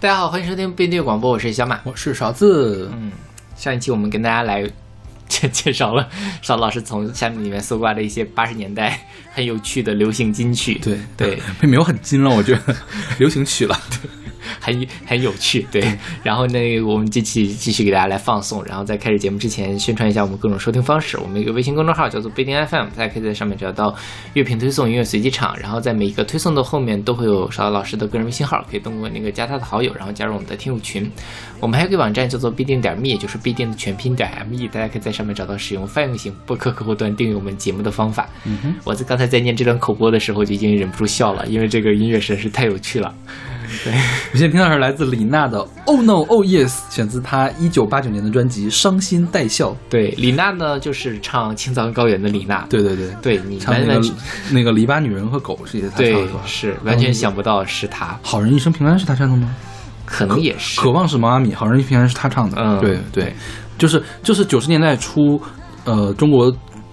大家好，欢迎收听编队广播，我是小马，我是勺子。嗯，上一期我们跟大家来介介绍了 勺子老师从下面里面搜刮的一些八十年代很有趣的流行金曲。对对，没有很金了，我觉得流行曲了。对。很 很有趣，对。然后呢，我们这期继续给大家来放送。然后在开始节目之前，宣传一下我们各种收听方式。我们一个微信公众号叫做“贝丁 FM”，大家可以在上面找到乐评推送、音乐随机场。然后在每一个推送的后面都会有勺子老师的个人微信号，可以通过那个加他的好友，然后加入我们的听友群。我们还有个网站叫做“必定点 me”，就是必定的全拼点 me，大家可以在上面找到使用泛用型播客客户端订阅我们节目的方法。嗯哼，我在刚才在念这段口播的时候就已经忍不住笑了，因为这个音乐实在是太有趣了。对，我现在听到是来自李娜的《Oh No Oh Yes》，选自她一九八九年的专辑《伤心带笑》。对，李娜呢就是唱《青藏高原》的李娜。对对对，对你唱那个那个篱笆女人和狗是也她唱的，是完全想不到是她。好人一生平安是她唱的吗？可能也是。渴望是毛阿敏，好人一生平安是她唱的。嗯，对对，就是就是九十年代初，呃，中国。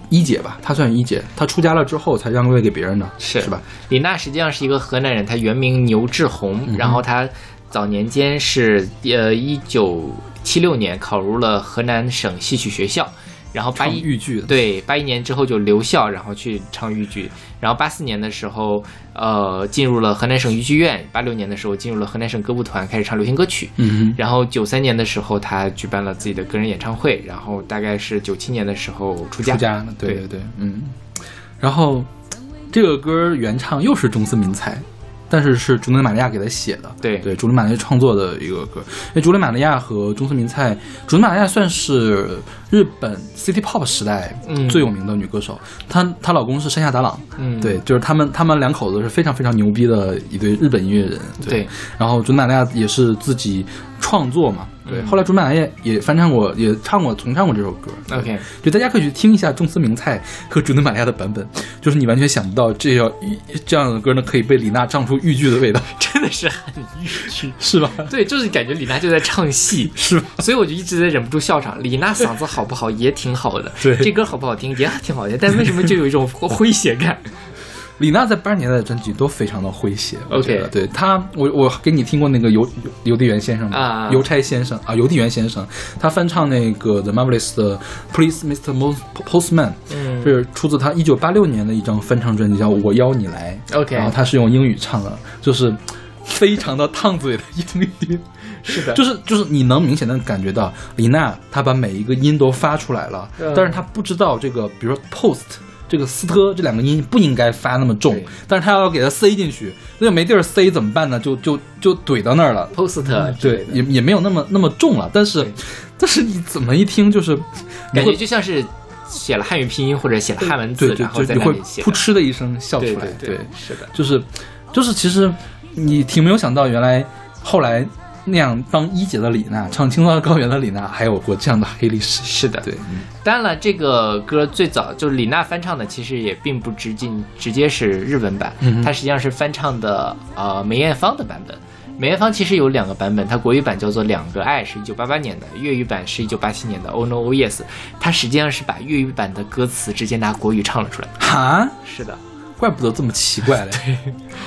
一姐吧，她算一姐。她出家了之后才让位给别人的，是是吧？李娜实际上是一个河南人，她原名牛志红。然后她早年间是呃一九七六年考入了河南省戏曲学校。然后八一豫剧对八一年之后就留校，然后去唱豫剧。然后八四年的时候，呃，进入了河南省豫剧院。八六年的时候进入了河南省歌舞团，开始唱流行歌曲。嗯然后九三年的时候，他举办了自己的个人演唱会。然后大概是九七年的时候出家。出家对对对，嗯。然后这个歌原唱又是中森明菜。但是是竹内玛利亚给他写的，对。对，竹内玛利亚创作的一个歌。因为竹内玛利亚和中村明菜，竹内玛利亚算是日本 City Pop 时代最有名的女歌手。她她老公是山下达郎，嗯，对，就是他们他们两口子是非常非常牛逼的一对日本音乐人。对，然后竹内玛利亚也是自己创作嘛。对，后来竹满也也翻唱过，也唱过重唱过这首歌。OK，就大家可以去听一下仲斯明菜和竹内玛利亚的版本，就是你完全想不到这要这样的歌呢，可以被李娜唱出豫剧的味道，真的是很豫剧，是吧？对，就是感觉李娜就在唱戏，是吧？所以我就一直在忍不住笑场。李娜嗓子好不好也挺好的，对，这歌好不好听也挺好听，但为什么就有一种诙谐感？李娜在八十年代的专辑都非常的诙谐，OK，对她，我我给你听过那个邮邮递员先生吗？邮差先生啊，邮递员先生，他翻唱那个 The Marvelous 的 Please Mr. Postman，嗯，是出自他一九八六年的一张翻唱专辑，叫我邀你来，OK，然后他是用英语唱的，就是非常的烫嘴的英语，是的，就是就是你能明显的感觉到李娜她把每一个音都发出来了，但是她不知道这个，比如说 Post。这个斯特这两个音不应该发那么重，但是他要给它塞进去，那就没地儿塞怎么办呢？就就就怼到那儿了。post 对，也也没有那么那么重了，但是但是你怎么一听就是感觉就像是写了汉语拼音或者写了汉文字，然后在会噗嗤的一声笑出来。对，是的，就是就是其实你挺没有想到，原来后来。那样当一姐的李娜唱《青藏高原》的李娜，还有过这样的黑历史。是的，对。当然了，这个歌最早就是李娜翻唱的，其实也并不直接直接是日文版，它实际上是翻唱的呃梅艳芳的版本。梅艳芳其实有两个版本，它国语版叫做《两个爱》，是一九八八年的；粤语版是一九八七年的《Oh No Oh Yes》。它实际上是把粤语版的歌词直接拿国语唱了出来。哈，是的。怪不得这么奇怪嘞，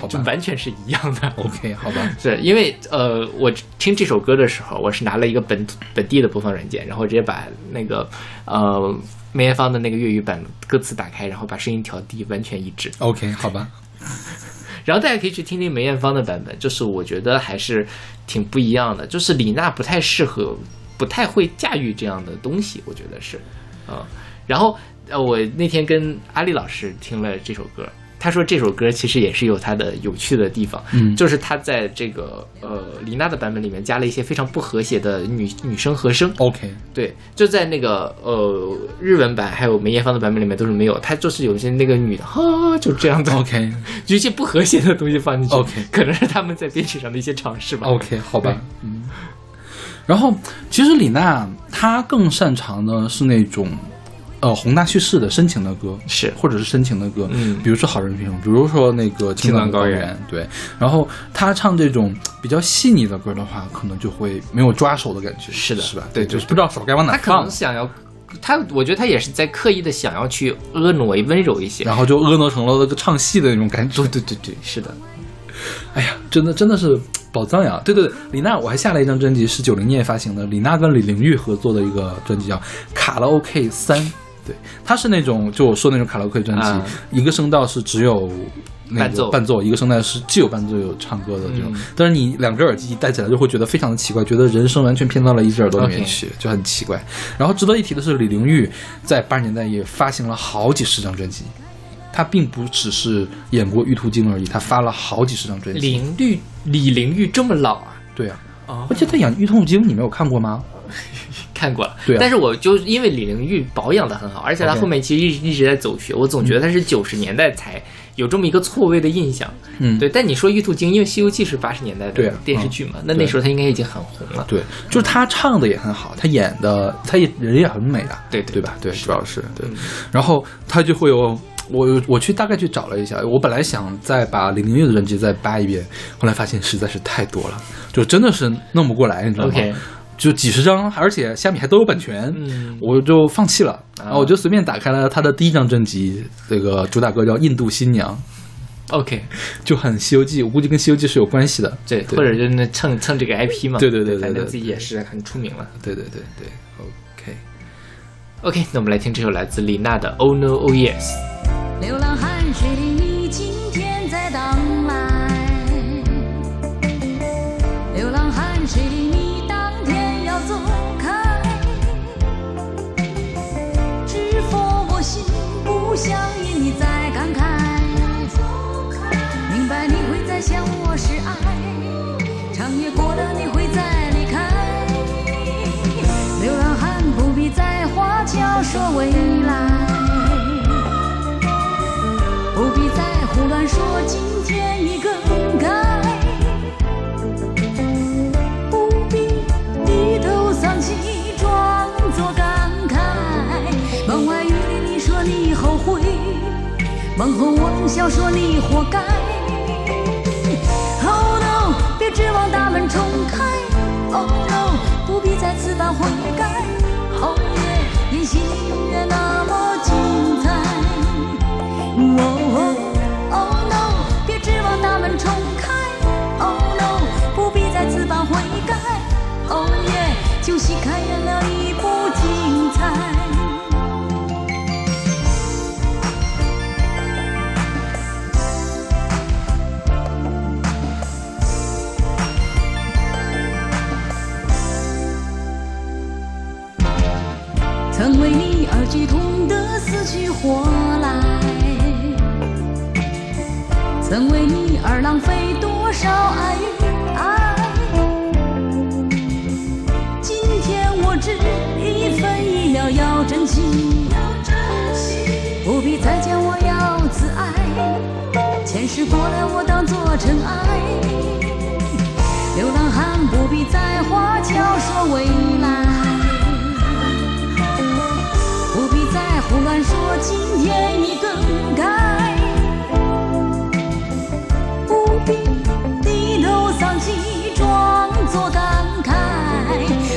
对，就完全是一样的。OK，好吧，对因为呃，我听这首歌的时候，我是拿了一个本本地的播放软件，然后直接把那个呃梅艳芳的那个粤语版歌词打开，然后把声音调低，完全一致。OK，好吧。然后大家可以去听听梅艳芳的版本，就是我觉得还是挺不一样的。就是李娜不太适合，不太会驾驭这样的东西，我觉得是啊。然后。呃，我那天跟阿丽老师听了这首歌，他说这首歌其实也是有它的有趣的地方，嗯，就是他在这个呃李娜的版本里面加了一些非常不和谐的女女声和声。OK，对，就在那个呃日文版还有梅艳芳的版本里面都是没有，他就是有一些那个女的哈就这样的。OK，有一些不和谐的东西放进去 OK，可能是他们在编曲上的一些尝试吧。OK，好吧，嗯，然后其实李娜她更擅长的是那种。呃，宏大叙事的深情的歌是，或者是深情的歌，嗯，比如说好人品，比如说那个青藏高原，对。然后他唱这种比较细腻的歌的话，可能就会没有抓手的感觉，是的，是吧？对，就是不知道手该往哪放。他可能想要，他我觉得他也是在刻意的想要去婀娜温柔一些，然后就婀娜成了那个唱戏的那种感觉。对对对对，是的。哎呀，真的真的是宝藏呀！对对对，李娜我还下了一张专辑，是九零年发行的，李娜跟李玲玉合作的一个专辑叫《卡拉 OK 三》。对，它是那种就我说那种卡拉 OK 专辑，一个声道是只有伴奏，伴奏一个声带是既有伴奏又有唱歌的这种。但是你两只耳机戴起来就会觉得非常的奇怪，觉得人声完全偏到了一只耳朵里面去，就很奇怪。然后值得一提的是，李玲玉在八十年代也发行了好几十张专辑。他并不只是演过《玉兔精》而已，他发了好几十张专辑。李玉李玲玉这么老啊？对啊，而且他演《玉兔精》，你没有看过吗？看过了，对。但是我就因为李玲玉保养的很好，而且她后面其实一一直在走穴，我总觉得她是九十年代才有这么一个错位的印象。嗯，对。但你说《玉兔精》，因为《西游记》是八十年代的电视剧嘛，那那时候她应该已经很红了。对，就是她唱的也很好，她演的她也人也很美啊，对对吧？对，主要是对。然后她就会有。我我去大概去找了一下，我本来想再把李玲玉的专辑再扒一遍，后来发现实在是太多了，就真的是弄不过来，你知道吗？就几十张，而且虾米还都有版权，我就放弃了。然后我就随便打开了他的第一张专辑，这个主打歌叫《印度新娘》，OK，就很《西游记》，我估计跟《西游记》是有关系的，对，或者就是蹭蹭这个 IP 嘛，对对对，反正自己也是很出名了，对对对对，OK，OK，那我们来听这首来自李娜的《Oh No Oh Yes》。流浪汉水的你，今天在等来。流浪汉水的不想因你再感慨。明白你会在想我是爱，长夜过了你会再离开。流浪汉不必再花桥说未来。不必再胡乱说今天已更改，门后我冷笑说你活该。Oh no，别指望大门重开。Oh no，不必再此般悔改。Oh yeah，演戏永远那么精彩。Oh，Oh no，别指望大门重开。Oh no，不必再此般悔改。Oh yeah，旧戏开演了已不精彩。剧痛得死去活来。曾为你而浪费多少爱与爱？今天我只一分一秒要珍惜，不必再讲我要自爱。前世过来我当作尘埃。流浪汉不必再花桥说未来，不敢说今天已更改。不必低头丧气，装作感慨。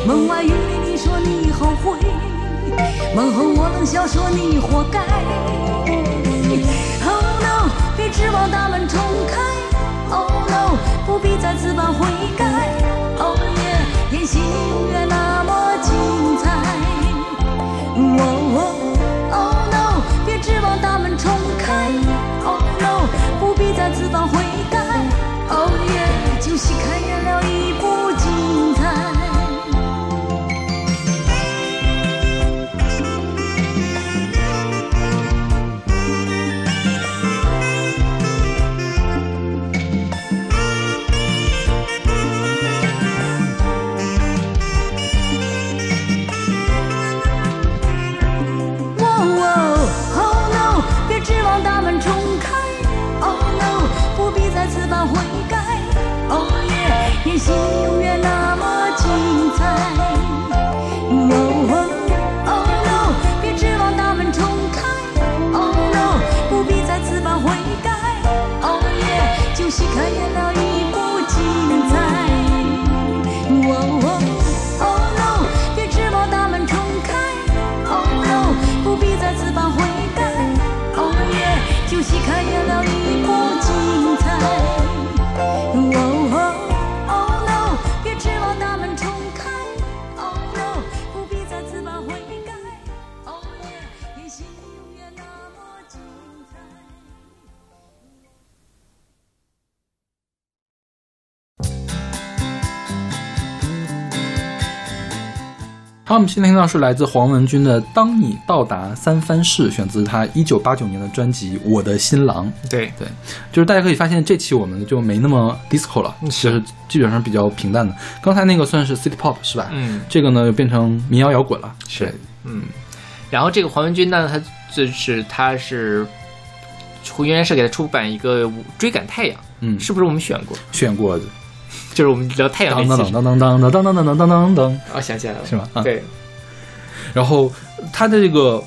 门外雨你说你后悔，门后我冷笑说你活该。Oh no，别指望大门重开。Oh no，不必再此般悔改。Oh yeah，演戏永远那么精彩。Oh 不必再此般悔改。哦耶！就是开演们现在听到是来自黄文军的《当你到达三藩市》，选自他一九八九年的专辑《我的新郎》。对，对，就是大家可以发现这期我们就没那么 disco 了，就是基本上比较平淡的。刚才那个算是 city pop 是吧？嗯，这个呢又变成民谣摇滚了。是，嗯，然后这个黄文军呢，他就是他是胡源是给他出版一个《追赶太阳》，嗯，是不是我们选过？选过的。就是我们聊太阳当当那期当当当当当当当当当当当，哦，想起来了，是吗？啊，对，然后他的这个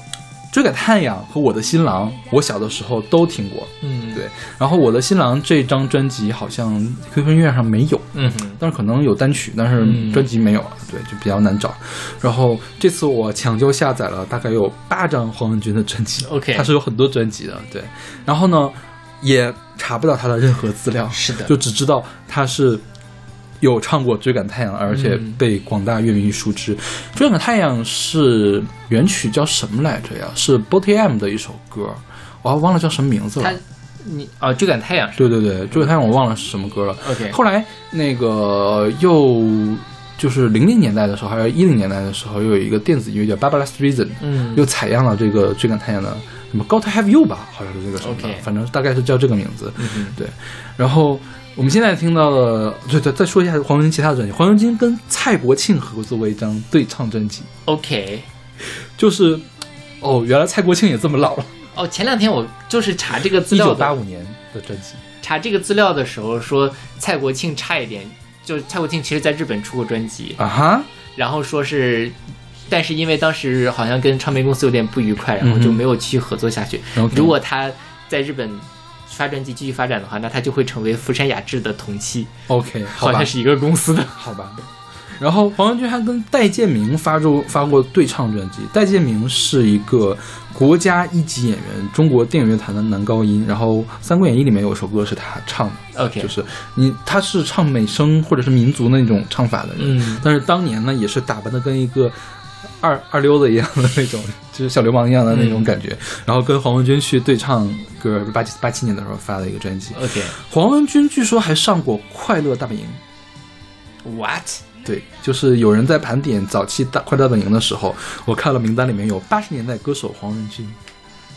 《追赶太阳》和《我的新郎》，我小的时候都听过。嗯，对，然后《我的新郎》这张专辑好像 QQ 音乐上没有，嗯，但是可能有单曲，但是嗯。专辑没有了，对，就比较难找。然后这次我抢救下载了大概有八张黄文军的专辑。OK 他是有很多专辑的，对。然后呢，也查不到他的任何资料，是的。就只知道他是。有唱过《追赶太阳》，而且被广大乐迷熟知。追赶太阳》是原曲叫什么来着呀？是 BOTY M 的一首歌，我还忘了叫什么名字了他。你啊，追赶太阳是对对对，《追赶太阳》我忘了是什么歌了。OK，后来那个又就是零零年代的时候，还是一零年代的时候，又有一个电子音乐叫《Barbara Streisand》，嗯又采样了这个《追赶太阳》的什么《Got to Have You》吧，好像是这个什么 OK 反正大概是叫这个名字。嗯对，然后我们现在听到的，对对，再说一下黄文军其他的专辑，黄文金跟蔡国庆合作过一张对唱专辑，OK，就是哦，原来蔡国庆也这么老了，哦，前两天我就是查这个资料一九八五年的专辑。查这个资料的时候说蔡国庆差一点，就是蔡国庆其实在日本出过专辑，啊哈，然后说是，但是因为当时好像跟唱片公司有点不愉快，然后就没有继续合作下去。如果他在日本发专辑继续发展的话，那他就会成为福山雅治的同期，OK，好像，是一个公司的。好吧。然后黄文军还跟戴建明发出发过对唱专辑。戴建明是一个国家一级演员，中国电影乐坛的男高音。然后《三国演义》里面有首歌是他唱的，OK，就是你他是唱美声或者是民族那种唱法的人。嗯但是当年呢，也是打扮的跟一个二二溜子一样的那种，就是小流氓一样的那种感觉。然后跟黄文军去对唱歌，八七八七年的时候发了一个专辑。OK，What？、黄文军据说还上过《快乐大本营》。What？对，就是有人在盘点早期大快乐大本营的时候，我看了名单里面有八十年代歌手黄文军，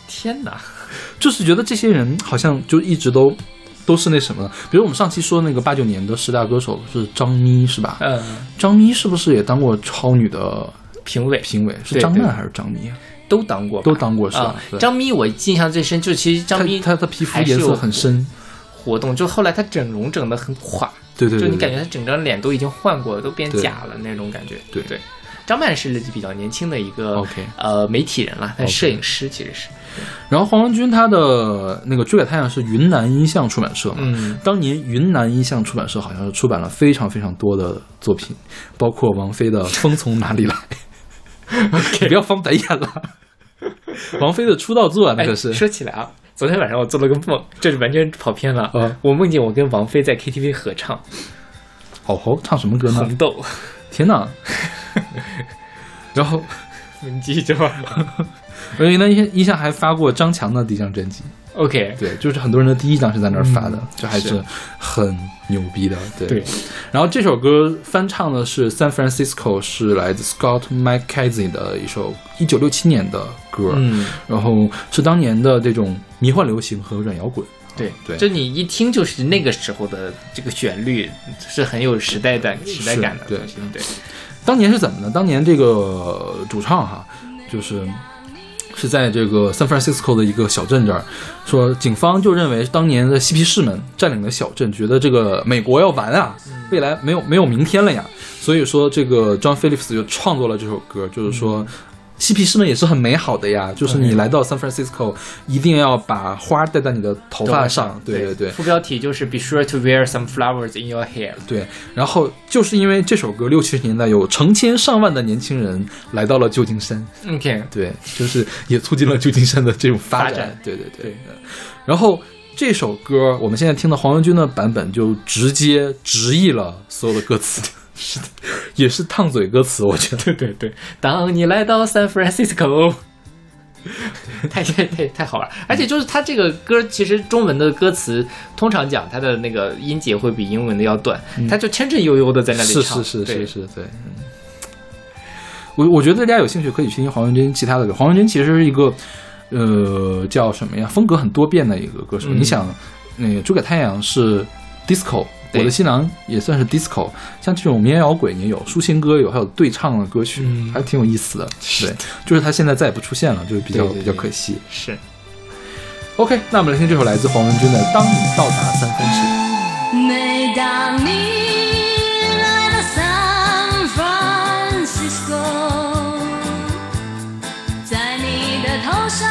天哪！就是觉得这些人好像就一直都都是那什么的。比如我们上期说那个八九年的十大歌手是张咪是吧？嗯，张咪是不是也当过超女的评委评委？是张曼还是张咪啊？都当过，都当过是吧张咪我印象最深，就其实张咪她她的皮肤颜色很深，活动，就后来她整容整的很垮，对对对，就你感觉觉她整张脸都已经换过了，都变假了那种感觉。对对，张曼是比较年轻的一个 OK 呃媒体人了，但摄影师其实是。然后黄文军他的那个《追赶太阳》是云南音像出版社嘛？嗯，当年云南音像出版社好像是出版了非常非常多的作品，包括王菲的《风从哪里来》你 不要翻白眼了。王菲的出道作啊，那哎，个是、说起来啊，昨天晚上我做了个梦，这是完全跑偏了。啊我梦见我跟王菲在 KTV 合唱哦吼，唱什么歌《呢红？豆》，天哪！然后，你继续说吧。云南音音像还发过张强的第一张专辑，OK，对，就是很多人的第一张是在那儿发的，嗯这还是是很牛逼的，对。对，然后这首歌翻唱的是 San Francisco，是来自 Scott McKenzie 的一首一九六七年的歌，嗯，然后是当年的这种迷幻流行和软摇滚。对对就你一听就是那个时候的这个旋律，是很有时代感、时代感的对东西。对，当年是怎么呢？当年这个主唱哈，就是是在这个 San Francisco 的一个小镇这儿，说警方就认为当年的嬉皮士们占领了小镇，觉得这个美国要完啊，未来没有没有明天了呀，所以说这个 John Phillips 就创作了这首歌，就是说。嬉皮士们也是很美好的呀，就是你来到 San Francisco，一定要把花戴在你的头发上，对。对对，副标题就是 Be sure to wear some flowers in your hair。对，然后就是因为这首歌，六七十年代有成千上万的年轻人来到了旧金山，OK，对，就是也促进了旧金山的这种发展。对对对。然后这首歌，我们现在听的黄文军的版本就直接直译了所有的歌词，是的，也是烫嘴歌词，我觉得。对 对对，当你来到 San Francisco，太太太太好玩，而且就是它这个歌，其实中文的歌词通常讲它的那个音节会比英文的要短，它就振振悠悠的在那里是唱，是是是是是，对。嗯我我觉得大家有兴趣可以去听黄文军其他的歌。黄文军其实是一个，呃，叫什么呀？风格很多变的一个歌手。嗯你想，那个诸葛太阳是 disco，对我的新郎也算是 disco，像这种民谣摇滚也有，抒情歌有，还有对唱的歌曲，嗯还挺有意思的。对，就是他现在再也不出现了，就是比较对对对比较可惜。是 OK，那我们来听这首来自黄文军的《当你到达三藩市》。每当你来到 San Francisco，在你的头上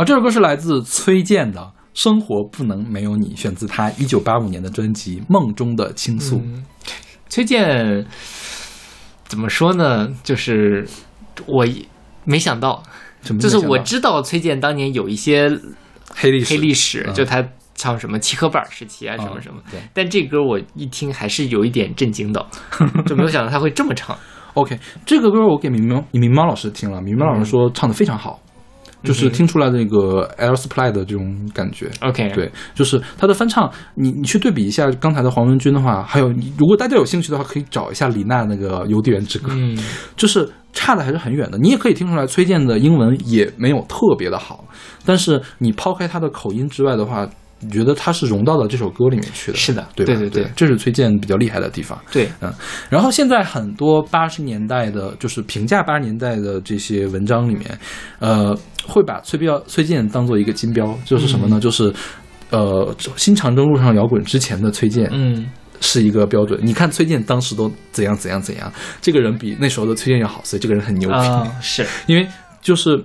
好，这首歌是来自崔健的《生活不能没有你》，选自他一九八五年的专辑《梦中的倾诉》。嗯崔健怎么说呢？就是我没想到，就是我知道崔健当年有一些黑历史，黑历史，嗯就他唱什么七颗板时期啊，什么哦什么。对但这歌我一听还是有一点震惊的，就没有想到他会这么唱。OK，这个歌我给明明明猫老师听了，明明老师说唱的非常好，就是听出来那个 Air Supply 的这种感觉。OK，，对，就是他的翻唱，你你去对比一下刚才的黄文军的话，还有你如果大家有兴趣的话，可以找一下李娜那个《邮递员之歌》，嗯，就是差的还是很远的。你也可以听出来，崔健的英文也没有特别的好，但是你抛开他的口音之外的话，你觉得他是融到了这首歌里面去的。是的对吧对对对这是崔健比较厉害的地方。对，嗯，然后现在很多八十年代的，就是评价八十年代的这些文章里面，呃，会把崔标崔健当做一个金标，就是什么呢？就是呃，新长征路上摇滚之前的崔健，嗯，是一个标准。你看崔健当时都怎样怎样怎样，这个人比那时候的崔健要好，所以这个人很牛逼。啊，是因为就是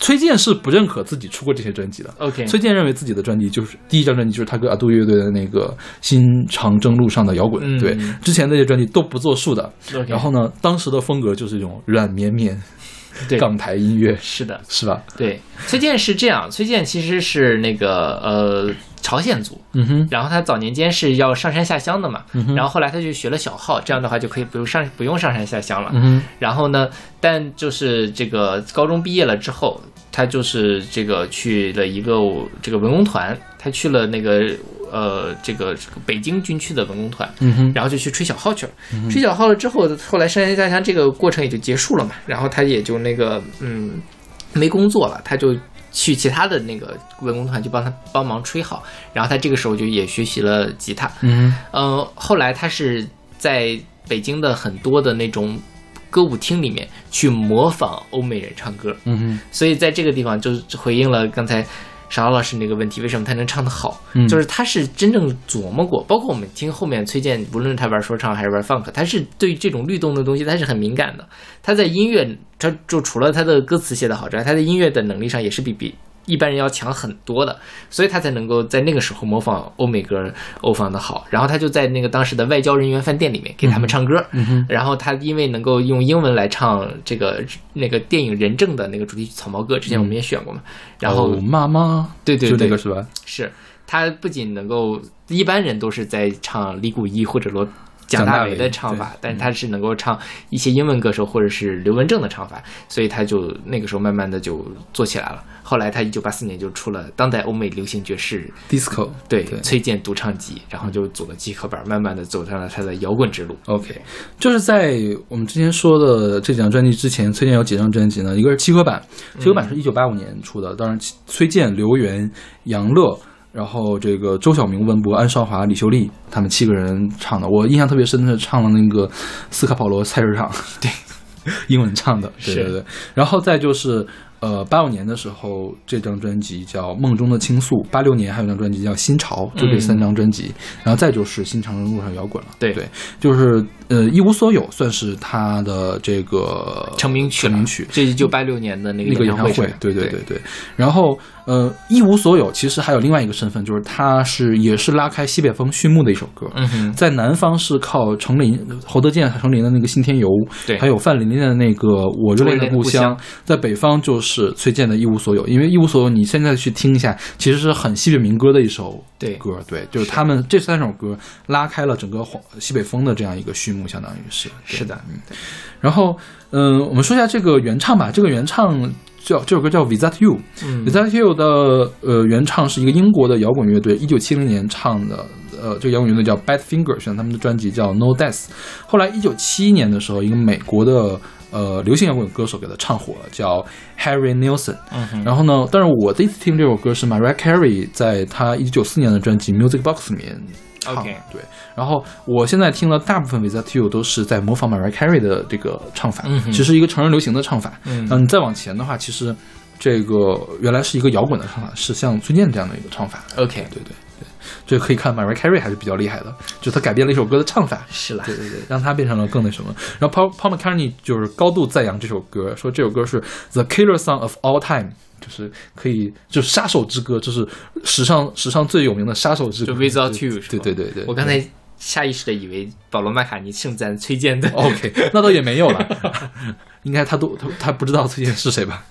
崔健是不认可自己出过这些专辑的。OK，崔健认为自己的专辑就是第一张专辑，就是他跟阿杜乐队的那个《新长征路上的摇滚》嗯对，之前那些专辑都不作数的。OK 然后呢，当时的风格就是一种软绵绵对，港台音乐，是的，是吧？对，崔健是这样，崔健其实是那个呃朝鲜族，嗯哼，然后他早年间是要上山下乡的嘛，嗯哼。然后后来他就学了小号，这样的话就可以不用上不用上山下乡了。嗯哼，然后呢，但就是这个高中毕业了之后，他就是这个去了一个这个文工团，他去了那个呃这个这个北京军区的文工团，嗯哼，然后就去吹小号去了。吹小号了之后，后来上山下乡这个过程也就结束了嘛，然后他也就那个嗯没工作了，他就去其他的那个文工团去帮他帮忙吹好，然后他这个时候就也学习了吉他。嗯。呃，后来他是在北京的很多的那种歌舞厅里面去模仿欧美人唱歌，嗯哼，所以在这个地方就回应了刚才邵老师那个问题，为什么他能唱得好？嗯就是他是真正琢磨过，包括我们听后面崔健，无论他玩说唱还是玩 funk，他是对这种律动的东西他是很敏感的。他在音乐，他就除了他的歌词写得好之外，他在音乐的能力上也是比比一般人要强很多的，所以他才能够在那个时候模仿欧美歌欧方的好。然后他就在那个当时的外交人员饭店里面给他们唱歌，嗯然后他因为能够用英文来唱这个那个电影《人证》的那个主题曲《草帽歌》，之前我们也选过嘛。然后哦妈妈，对对对就那个是吧？是他不仅能够，一般人都是在唱李谷一或者罗蒋大为的唱法，但是他是能够唱一些英文歌手或者是刘文正的唱法，所以他就那个时候慢慢的就做起来了。后来他一九八四年就出了当代欧美流行爵士 disco 对对崔健独唱集，然后就组了集合版，慢慢的走上了他的摇滚之路。OK，就是在我们之前说的这几张专辑之前，崔健有几张专辑呢？一个是七合版，七合版是一九八五年出的，当然崔健、刘源、杨乐。然后这个周晓明、文博、安少华、李秀丽他们七个人唱的，我印象特别深的是唱了那个斯卡保罗菜市场，对，英文唱的，对对对。然后再就是呃八五年的时候，这张专辑叫《梦中的倾诉》，八六年还有一张专辑叫《新潮》，就这三张专辑。然后再就是《新长征路上摇滚》了，对对，就是呃一无所有算是他的这个成名曲，成名曲。这一九八六年的那个那个演唱会，对对对对对，然后呃，一无所有其实还有另外一个身份，就是他是也是拉开西北风序幕的一首歌，嗯哼，在南方是靠程琳、侯德健、程琳的那个《信天游》，对还有范琳琳的那个《我热恋的故乡。在北方就是崔健的《一无所有》，因为《一无所有》你现在去听一下，其实是很西北民歌的一首对歌，对，就是他们这三首歌拉开了整个黄西北风的这样一个序幕，相当于是是的，嗯然后，嗯、我们说一下这个原唱吧。这个原唱叫这首歌叫《Without You》。嗯 Without You 的呃原唱是一个英国的摇滚乐队，一九七零年唱的。呃，这个摇滚乐队叫 Bad Finger，选他们的专辑叫 No Death。后来一九七一年的时候，一个美国的呃流行摇滚歌手给他唱火了，叫 Harry Nilsson。嗯，然后呢，但是我第一次听这首歌是 Mariah Carey 在她一九九四年的专辑《Music Box》里面唱的 OK 对，然后我现在听了大部分 Without You 都是在模仿 Mariah Carey 的这个唱法，嗯其实一个成人流行的唱法。嗯你再往前的话，其实这个原来是一个摇滚的唱法，是像崔健这样的一个唱法。OK，对对对，这可以看 Mariah Carey 还是比较厉害的，就他改变了一首歌的唱法。是了，对对对，让他变成了更那什么。然后 Paul Paul McCartney 就是高度赞扬这首歌，说这首歌是 The Killer Song of All Time，就是可以就是杀手之歌，就是史上史上最有名的杀手之歌。就 Without 对 You 是吧对对对对，我刚才下意识的以为保罗麦卡尼盛赞崔健的 OK，那倒也没有了，应该他都他他不知道崔健是谁吧？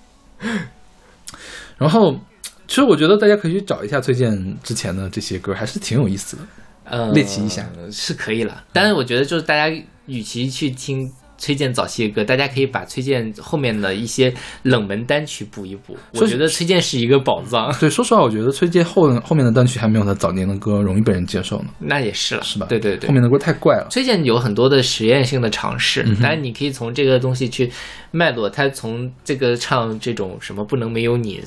然后，其实我觉得大家可以去找一下崔健之前的这些歌，还是挺有意思的。呃猎奇一下是可以了。但是我觉得就是大家与其去听崔健早期的歌，大家可以把崔健后面的一些冷门单曲补一补。我觉得崔健是一个宝藏，对，说实话，我觉得崔健后后面的单曲还没有他早年的歌容易被人接受呢，那也是了，是吧？对对对后。面的歌太怪了。崔健有很多的实验性的尝试，嗯哼当然你可以从这个东西去脉络，他从这个唱这种什么不能没有你。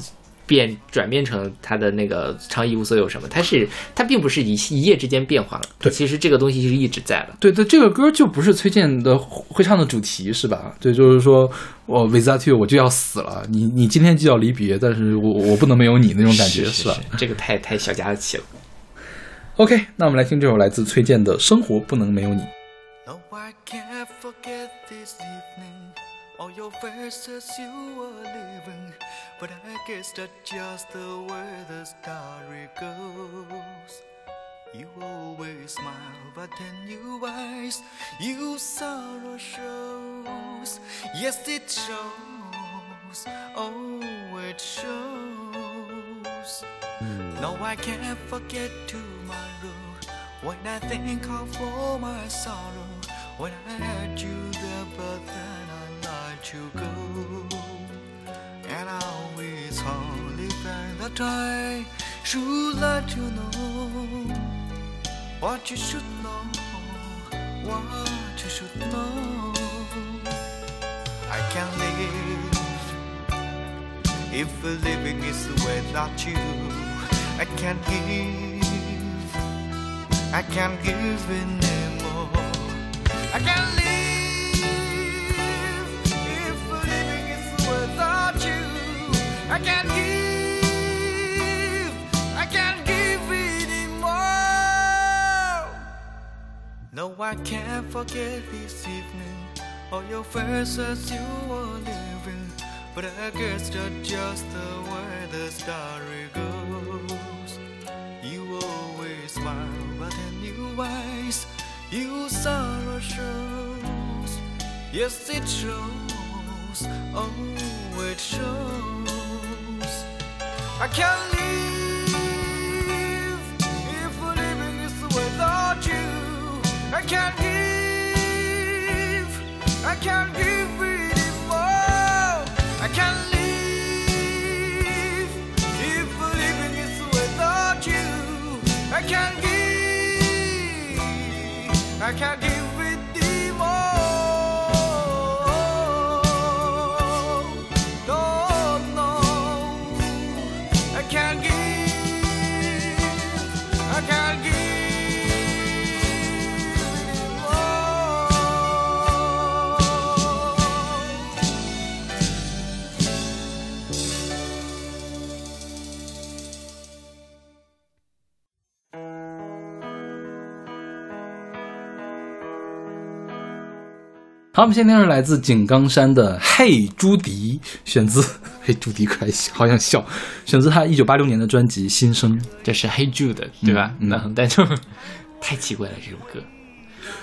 变转变成他的那个唱一无所有什么，他是他并不是一一夜之间变化了，对其实这个东西是一直在的。对对，这个歌就不是崔健的会唱的主题，是吧？对，就是说我 without you 我就要死了，你你今天就要离别，但是我我不能没有你那种感觉，吧是是这个太太小家子气了。？OK，那我们来听这首来自崔健的《生活不能没有你》。No, I can't forget this evening. All your verses you were leaving. But I guess that's just the way the story goes. You always smile, but then you eyes, you sorrow shows. Yes, it shows. Oh, it shows. Hmm. No, I can't forget to tomorrow. When I think of all my sorrow, when I had you there, but then I let you go. And I always only find the time True let you know what you should know, what you should know. I can't live if living is without you. I can't give, I can't give anymore. I can't live if living is without you. No, I can't forget this evening. All your faces you were living. But I guess that's just the way the story goes. You always smile, but in your eyes, your sorrow shows. Yes, it shows. Oh, it shows. I can't live if living is without you. I can't give. I can't give. I can't live if living is without you. I can't give. I can't give 好，我们现在是来自井冈山的《嘿朱迪》，选自嘿朱迪，可爱笑，好想笑，选自他一九八六年的专辑《新生》。这是 Hey Jude，对吧？嗯嗯那但就 太奇怪了，这首歌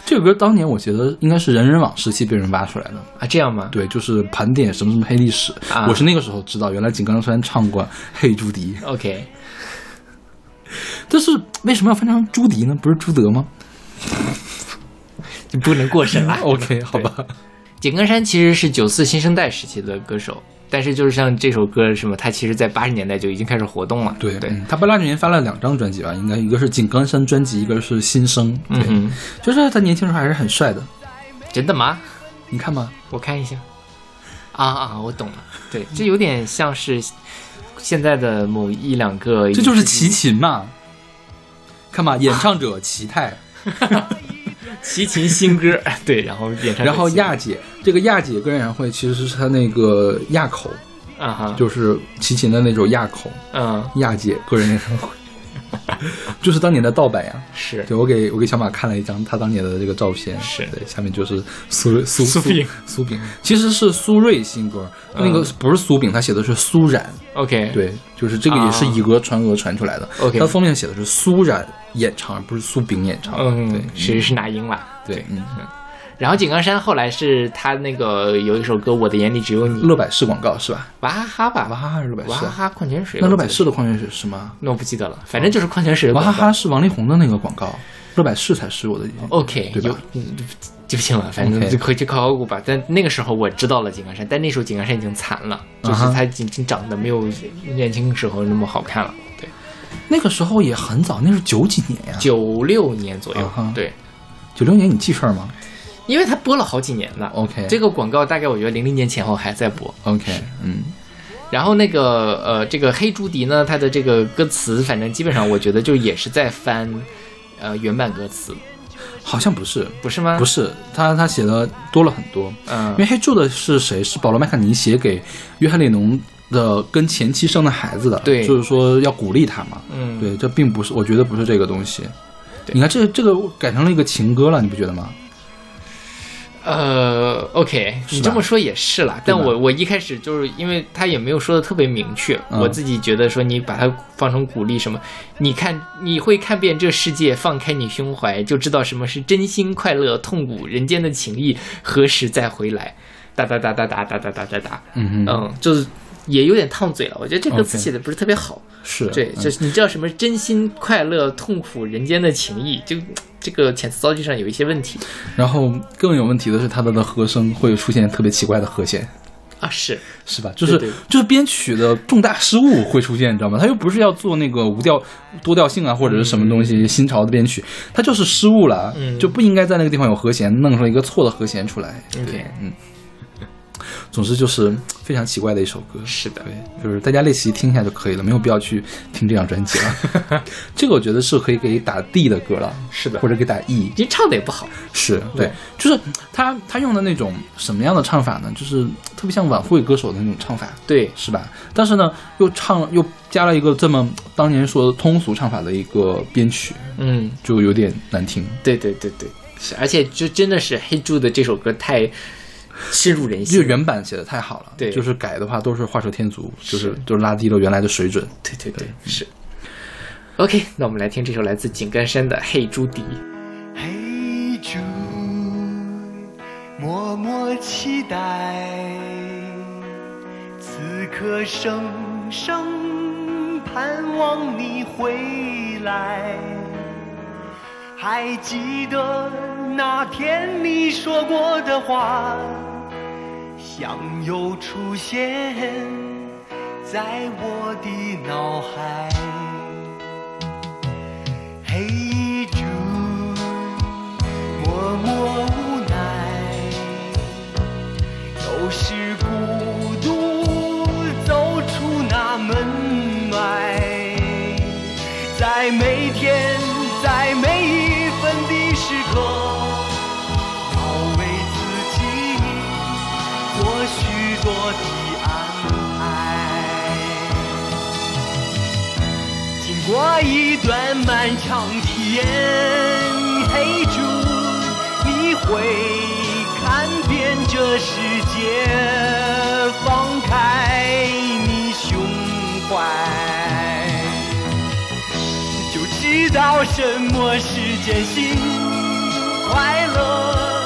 这首歌当年我觉得应该是人人网时期被人挖出来的，啊，这样吗？对，就是盘点什么什么黑历史。啊我是那个时候知道，原来井冈山唱过《嘿朱迪》，OK，但是为什么要翻唱朱迪呢？不是朱德吗就不能过审了。OK，好吧。井冈山其实是九四新生代时期的歌手，但是就是像这首歌什么，他其实在八十年代就已经开始活动了。对对，嗯他八六年发了两张专辑吧，应该一个是井冈山专辑，一个是新生。对，嗯，就是他年轻时候还是很帅的，真的吗？你看吗？我看一下。啊啊，我懂了。对，这有点像是现在的某一两个，这就是齐秦嘛。看嘛，演唱者齐泰，齐秦新歌。对，然后演唱然后亚姐，这个亚姐个人演唱会其实是他那个亚口，啊哈，就是齐秦的那首亚口，嗯。亚姐个人演唱会，就是当年的盗版呀。是。对，我给我给小马看了一张他当年的这个照片，是。对，下面就是苏苏苏炳。苏炳，其实是苏芮新歌，那个嗯不是苏炳，他写的是苏冉，OK。对，就是这个也是以讹传讹传出来的。啊 OK 它封面写的是苏冉演唱，而不是苏炳演唱。嗯，对，其实是那英了。对，嗯，然后井冈山后来是他那个有一首歌《我的眼里只有你》，乐百氏广告是吧？娃哈哈吧，娃哈哈还是乐百氏啊？娃哈哈矿泉水。那乐百氏的矿泉水是吗？那我不记得了，反正就是矿泉水娃。哈哈是王力宏的那个广告，乐百氏才是我的。OK，对吧记不清了，反正就回去考考古吧。但那个时候我知道了井冈山，但那时候井冈山已经残了，就是他已经长得没有年轻时候那么好看了。对，那个时候也很早，那是九几年呀？九六年左右对，九六年，你记事儿吗因为他播了好几年了。？OK，这个广告大概我觉得零零年前后还在播。OK，嗯，然后那个呃，这个黑朱迪呢，它的这个歌词，反正基本上我觉得就也是在翻呃原版歌词，好像不是，不是吗？不是，他他写的多了很多。嗯因为黑柱的是谁？是保罗麦卡尼写给约翰列侬的跟前妻生的孩子的，对就是说要鼓励他嘛。嗯，对，这并不是，我觉得不是这个东西。对你看这这个改成了一个情歌了，你不觉得吗？呃，OK，你这么说也是啦，但我我一开始就是因为他也没有说的特别明确，嗯。我自己觉得说你把它放成鼓励什么，你看你会看遍这世界，放开你胸怀，就知道什么是真心快乐、痛苦、人间的情谊，何时再回来？哒哒哒哒哒哒哒哒哒哒，嗯，嗯，就是也有点烫嘴了，我觉得这歌词写的不是特别好。是对，嗯就是你知道什么真心快乐、痛苦、人间的情谊，就这个遣词造句上有一些问题。然后更有问题的是，他的的和声会出现特别奇怪的和弦。啊，是是吧？就是就是编曲的重大失误会出现，你知道吗？他又不是要做那个无调多调性啊，或者是什么东西、新潮的编曲，他就是失误了，嗯就不应该在那个地方有和弦，弄出一个错的和弦出来。对嗯。总之就是非常奇怪的一首歌，是的，对，就是大家练习听一下就可以了，没有必要去听这张专辑了。这个我觉得是可以给打 D 的歌了，是的。或者给打 E，其实唱的也不好，是对，就是他他用的那种什么样的唱法呢？就是特别像晚会歌手的那种唱法，对，是吧？但是呢，又唱又加了一个这么当年说的通俗唱法的一个编曲，嗯，就有点难听。对对对对，是，而且就真的是黑猪的这首歌太深入人心就心，原版写的太好了，对就是改的话都是画蛇添足，就是就是拉低了原来的水准。对对对，是。OK，那我们来听这首来自井冈山的《黑朱迪》。黑猪，默默期待，此刻声声盼望你回来。还记得那天你说过的话，像又出现在我的脑海。黑猪，默默无奈，有时孤独走出那门外，在每天，在每一分的时刻，我的安排。经过一段漫长体验，黑猪，你会看遍这世界，放开你胸怀，就知道什么是艰辛、快乐、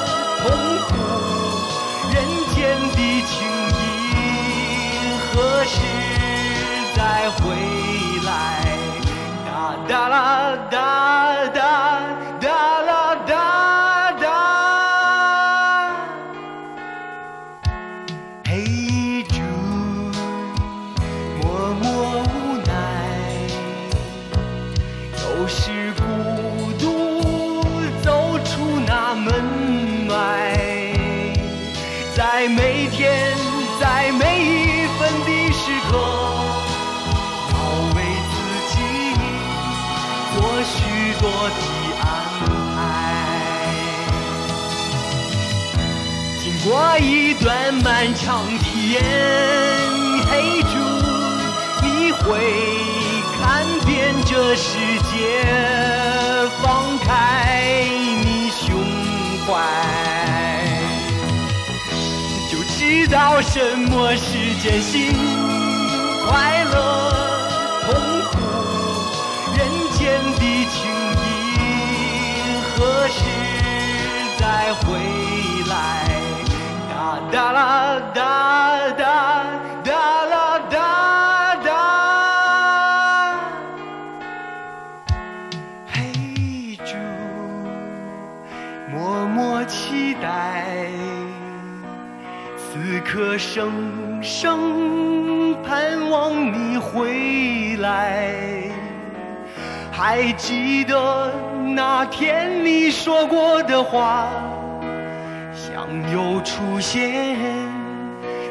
是再回来？哒哒啦哒哒一段漫长体验，黑猪，你会看遍这世界，放开你胸怀，就知道什么是艰辛、快乐、痛苦，人间的情谊何时再回？哒啦哒哒哒啦哒哒。黑猪，默默期待，此刻声声盼望你回来。还记得那天你说过的话，又出现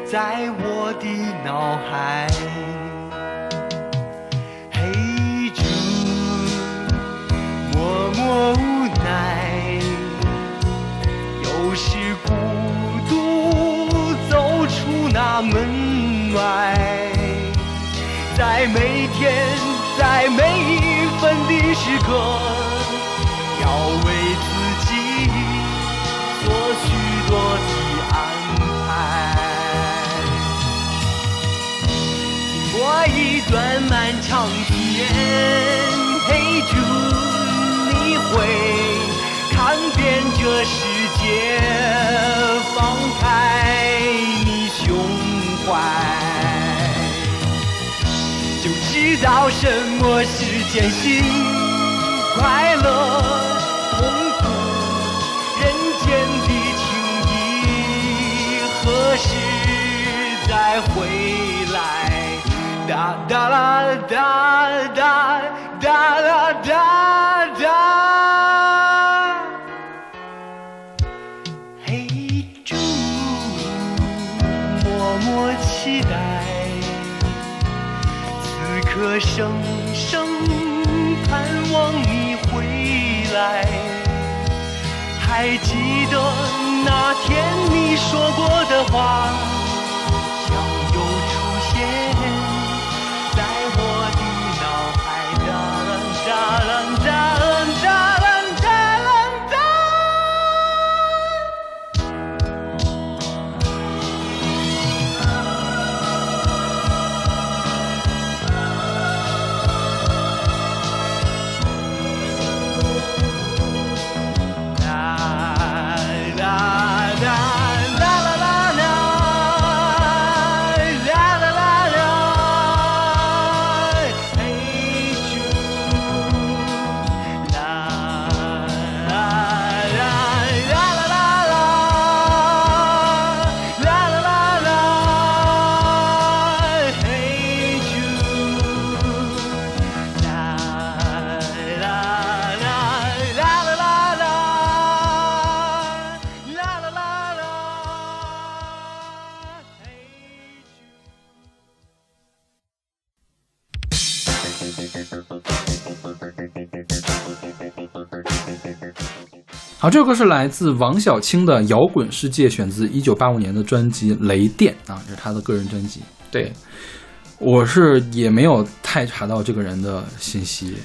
在我的脑海。黑猪，默默无奈，有时孤独走出那门外，在每天，在每一分的时刻，要为自己过一段漫长体验，黑猪，你会看遍这世界，放开你胸怀，就知道什么是艰辛、快乐、哒哒啦哒哒哒啦哒哒。嘿，猪，默默期待，此刻生生盼望你回来。还记得那天你说过的话，好，这首歌是来自王小青的《摇滚世界》，选自一九八五年的专辑《雷电》啊，这是他的个人专辑。对，我是也没有太查到这个人的信息，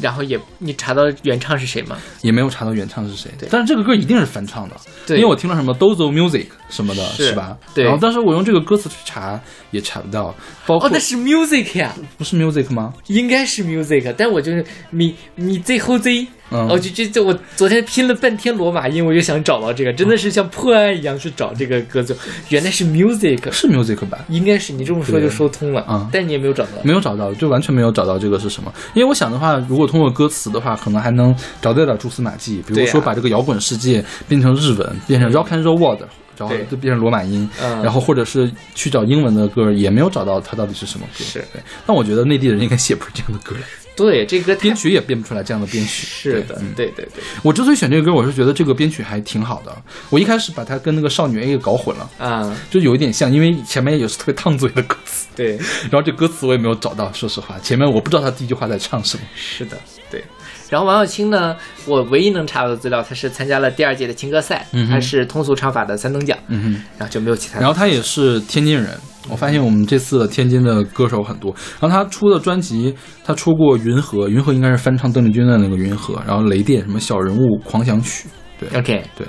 然后也你查到原唱是谁吗？也没有查到原唱是谁对。但是这个歌一定是翻唱的，对因为我听了什么 Dozo Music 什么的，是吧？对然后当时我用这个歌词去查，也查不到，包括、哦，那是 music 呀，不是 Music 吗？应该是 music，但我就是米米 Z 后 Z，嗯哦，就就就我昨天拼了半天罗马音，我就想找到这个，真的是像破案一样去找这个歌词，原来是 music，是 Music 吧？应该是你这么说就说通了，嗯但你也没有找到，没有找到，就完全没有找到这个是什么。因为我想的话，如果通过歌词的话，可能还能找到点蛛丝马迹，比如说把这个摇滚世界变成日文，变成 Rock and Roll World，然后就变成罗马音，嗯。然后或者是去找英文的歌，也没有找到它到底是什么歌。是。对，但我觉得内地人应该写不出这样的歌来，对这歌编曲也编不出来这样的编曲。是的，对对对，我之所以选这个歌，我是觉得这个编曲还挺好的。我一开始把它跟那个少女 A 给搞混了，啊，就有一点像，因为前面也是特别烫嘴的歌词，对，然后这歌词我也没有找到，说实话，前面我不知道他第一句话在唱什么。是的，对。然后王小青呢，我唯一能查到的资料，他是参加了第二届的情歌赛，嗯他是通俗唱法的三等奖，嗯哼。然后就没有其他。然后他也是天津人，我发现我们这次天津的歌手很多。然后他出的专辑，他出过《云河》，《云河》应该是翻唱邓丽君的那个《云河》，然后《雷电》什么《小人物狂想曲》，对 OK，对，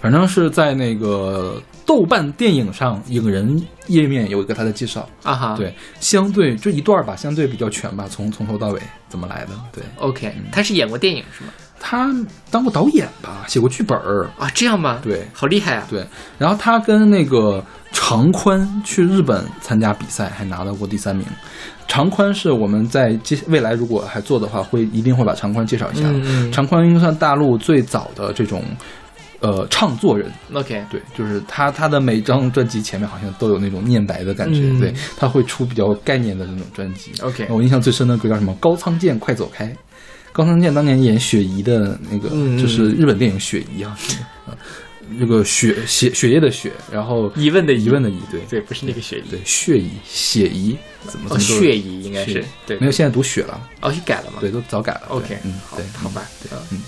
反正是在那个豆瓣电影上影人页面有一个他的介绍。啊哈，对，相对就一段儿吧，相对比较全吧，从从头到尾怎么来的？对，OK，他是演过电影是吗？他当过导演吧，写过剧本儿。啊，这样吗？对好厉害啊！对，然后他跟那个长宽去日本参加比赛，还拿到过第三名。长宽是我们在接未来如果还做的话，会一定会把长宽介绍一下。嗯嗯长宽应该算大陆最早的这种呃唱作人，OK，对，就是他他的每张专辑前面好像都有那种念白的感觉，嗯对，他会出比较概念的那种专辑。OK 我印象最深的歌叫什么？高仓健，快走开。高仓健当年演雪姨的那个，嗯就是日本电影《雪姨》啊，呃这个血血血液的血，然后疑问的疑。疑问的疑，对。对，不是那个血疑，对，血疑血疑怎么哦，怎么都血疑应该是对，没有，现在读血了，哦，你改了吗？对，都早改了。OK，嗯，好对，好吧，嗯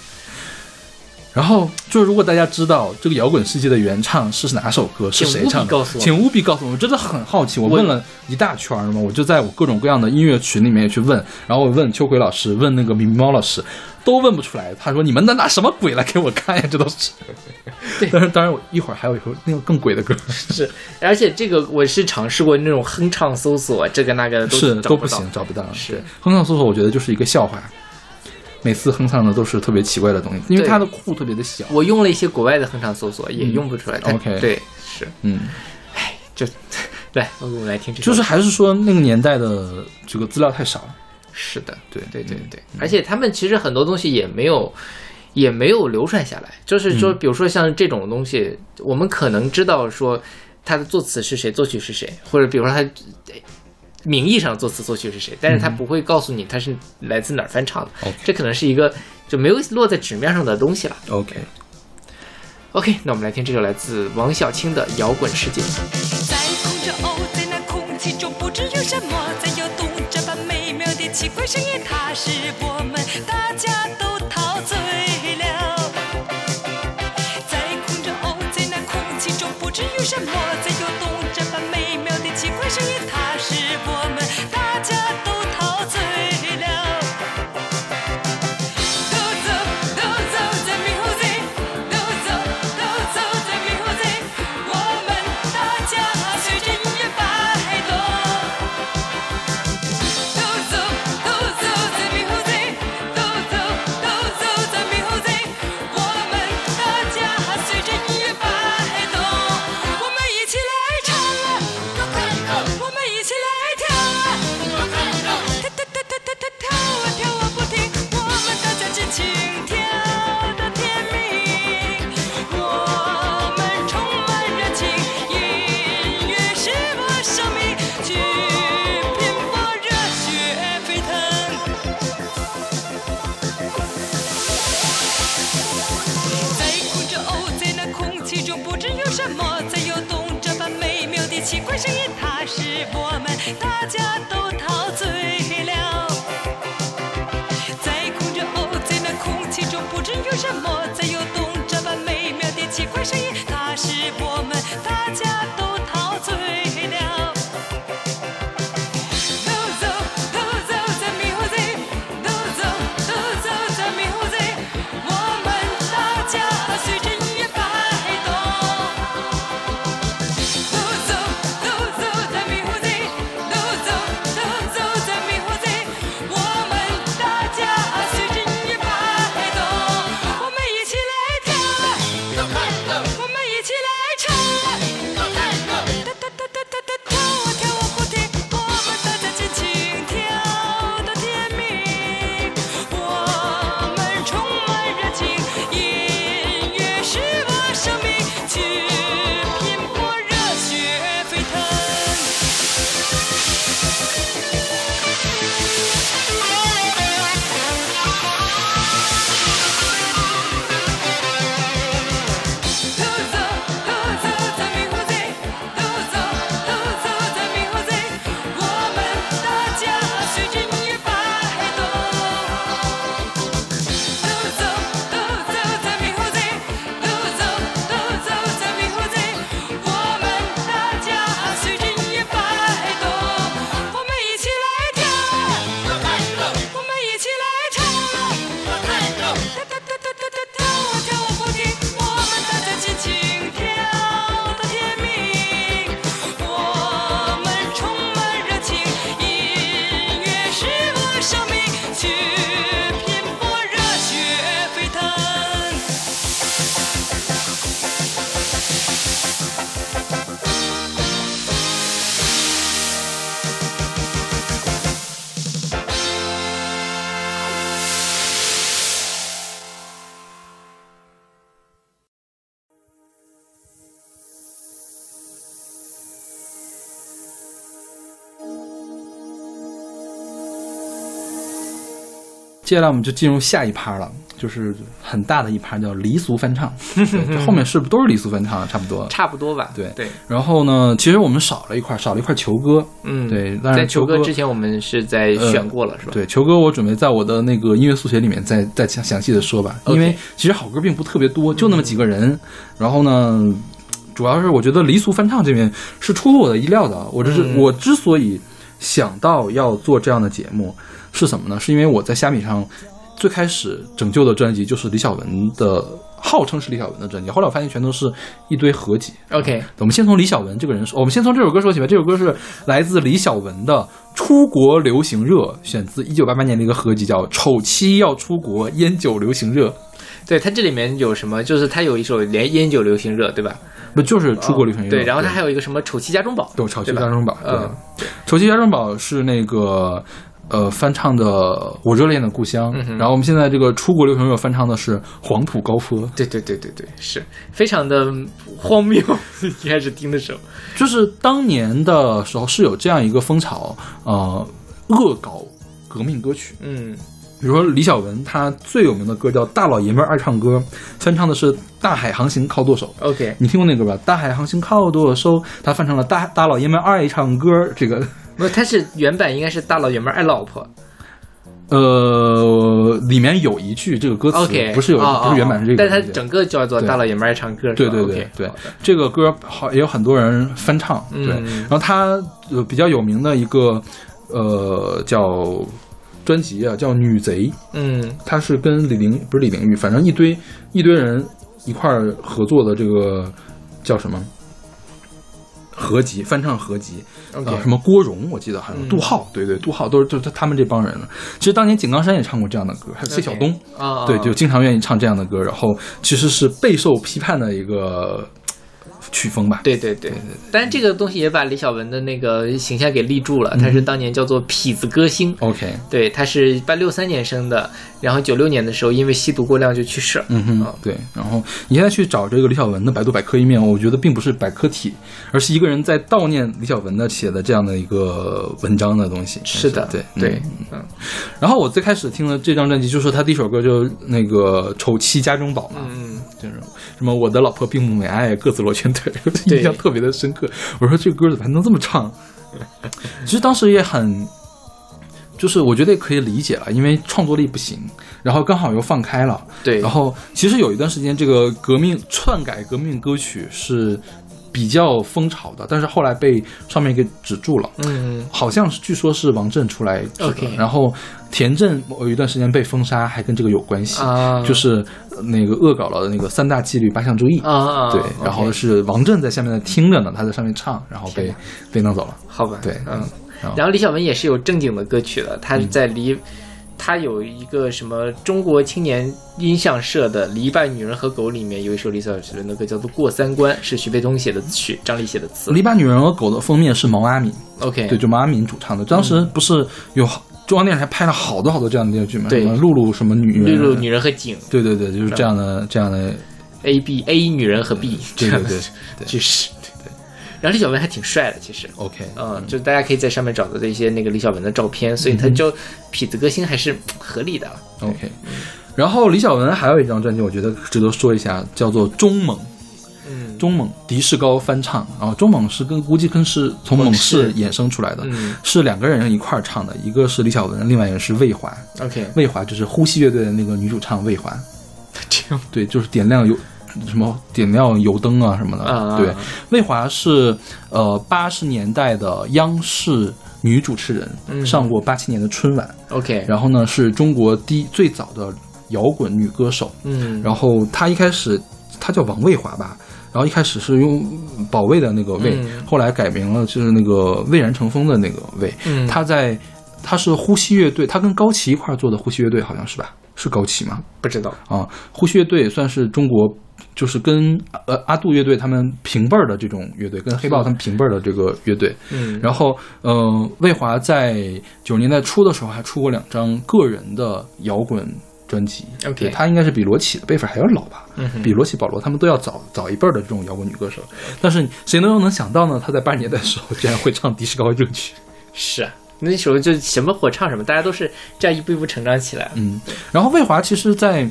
然后就是，如果大家知道这个摇滚世界的原唱是哪首歌，是谁唱的，告诉我请务必告诉我，我真的很好奇。我我问了一大圈儿嘛，我就在我各种各样的音乐群里面也去问，然后我问秋葵老师，问那个咪咪猫老师，都问不出来。他说：“你们能拿什么鬼来给我看呀？这都是。”对但是当然，我一会儿还有一首那个更鬼的歌，是，而且这个我是尝试过那种哼唱搜索，这个那个的都是都不行，找不到。是对哼唱搜索，我觉得就是一个笑话。每次哼唱的都是特别奇怪的东西，因为对它的库特别的小。我用了一些国外的哼唱搜索，也用不出来。它 OK 对，是，嗯，就 来，我们来听这首。就是还是说那个年代的这个资料太少了。是的，对对对对，而且他们其实很多东西也没有。也没有流传下来，就是说，比如说像这种东西，我们可能知道说，他的作词是谁，作曲是谁，或者比如说他呃名义上作词作曲是谁，但是他不会告诉你他是来自哪儿翻唱的。这可能是一个就没有落在纸面上的东西了。OK，OK，那我们来听这首来自王小青的《摇滚世界》。在空中哦，在那空气中不知有什么在摇动，这般美妙的奇怪声音，它是我们大家都家都接下来我们就进入下一趴了，就是很大的一趴，叫离俗翻唱。这后面是不是都是离俗翻唱啊？差不多。差不多吧？对对，然后呢，其实我们少了一块，少了一块球歌。嗯，对在球球歌歌之前，我们是在选过了，是吧？对，球歌我准备在我的那个音乐速写里面再再详详细的说吧因为其实好歌并不特别多，就那么几个人。然后呢，主要是我觉得离俗翻唱这边是出乎我的意料的啊。我这是、嗯我之所以想到要做这样的节目是什么呢？是因为我在虾米上最开始拯救的专辑就是李小文的，号称是李小文的专辑，后来我发现全都是一堆合集。OK，我们先从李小文这个人说，我们先从这首歌说起吧。这首歌是来自李小文的《出国流行热》，选自一九八八年的一个合集，叫《丑妻要出国，烟酒流行热》。对它这里面有什么？就是它有一首连烟酒流行热，对吧？不就是出国流行热？对，然后它还有一个什么丑妻家中宝，对丑妻家中宝，嗯，对，丑妻家中宝是那个呃翻唱的《我热恋的故乡》嗯然后我们现在这个出国流行乐翻唱的是《黄土高坡》，对对对对对，是非常的荒谬。一开始听的时候，就是当年的时候是有这样一个风潮，呃，恶搞革命歌曲。嗯比如说李小文，他最有名的歌叫《大老爷们儿爱唱歌》，翻唱的是《大海航行靠舵手》。，OK，你听过那歌吧？大海航行靠舵手，他翻唱了大大老爷们儿爱唱歌这个，不，他是原版应该是大老爷们爱老婆。呃，里面有一句这个歌词不是有、哦不是原版是这个，但它整个叫做大老爷们爱唱歌，对对对对。这个歌好也有很多人翻唱，嗯。对。然后他呃比较有名的一个呃叫专辑啊，叫《女贼》，嗯。他是跟李玲不是李玲玉，反正一堆一堆人一块儿合作的这个叫什么合集，翻唱合集。呃，什么郭荣，我记得还有嗯杜浩，对对，杜浩都是就是他们这帮人了。其实当年井冈山也唱过这样的歌，还有谢晓东对，就经常愿意唱这样的歌，然后其实是备受批判的一个曲风吧。对对对，但是这个东西也把李小文的那个形象给立住了。他是当年叫做痞子歌星，OK，对，他是八六三年生的，然后九六年的时候因为吸毒过量就去世了。嗯哼哦，对。然后你现在去找这个李小文的百度百科一面，我觉得并不是百科体，而是一个人在悼念李小文的写的这样的一个文章的东西。是的，对对嗯，嗯然后我最开始听了这张专辑，就是他第一首歌，就那个《丑妻家中宝》嘛，嗯，就是什么我的老婆并不美爱，各自罗圈腿，印象特别的深刻。我说这个歌怎么还能这么唱？其实当时也很，就是我觉得也可以理解了，因为创作力不行，然后刚好又放开了。对，然后其实有一段时间，这个革命篡改革命歌曲是比较风潮的，但是后来被上面给止住了。嗯好像是据说是王震出来指的 OK 然后田震有一段时间被封杀，还跟这个有关系，啊，就是呃那个恶搞了那个三大纪律八项注意。啊啊，对然后是王震在下面在听着呢，他在上面唱，然后被被弄走了。好吧，对嗯。然后李小文也是有正经的歌曲的，他在离，他有一个什么中国青年音像社的《篱笆女人和狗》里面有一首李小文的歌叫做《过三关》，是徐悲东写的曲，张力写的词。篱笆女人和狗的封面是毛阿敏，OK，对，就毛阿敏主唱的。当时不是有好中央电视台拍了好多好多这样的电视剧嘛？对什么露露什么女人，绿露女人和景对对对，就是这样的这样的，A B A 女人和 B 这样的对对对对就是对。然后李小文还挺帅的，其实。OK，嗯，就大家可以在上面找到的一些那个李小文的照片，所以他就痞子歌星还是合理的。OK。然后李小文还有一张专辑，我觉得值得说一下，叫做《中猛》。嗯中猛迪士高翻唱，然后中猛是跟估计跟是从猛士衍生出来的，嗯是两个人一块儿唱的，一个是李小文，另外一个是魏华。，OK，魏华就是呼吸乐队的那个女主唱魏华，这样对，就是点亮油什么点亮油灯啊什么的。啊对，魏华是呃八十年代的央视女主持人，嗯上过八七年的春晚，OK，然后呢是中国第一最早的摇滚女歌手。嗯，然后她一开始她叫王卫华吧，然后一开始是用保卫的那个卫，嗯后来改名了就是那个蔚然成风的那个卫。嗯她在她是呼吸乐队，她跟高旗一块儿做的呼吸乐队好像是吧？是高旗吗？不知道，啊，呼吸乐队也算是中国。就是跟呃阿杜乐队他们平辈儿的这种乐队，跟黑豹他们平辈儿的这个乐队，嗯，然后，呃，魏华在九十年代初的时候还出过两张个人的摇滚专辑。OK 对他应该是比罗琦的辈分还要老吧，嗯哼比罗琦、保罗他们都要早早一辈儿的这种摇滚女歌手。但是谁能又能想到呢？他在八十年代的时候居然会唱迪士高热曲。是啊，那时候就什么火唱什么，大家都是这样一步一步成长起来。嗯，然后魏华其实，在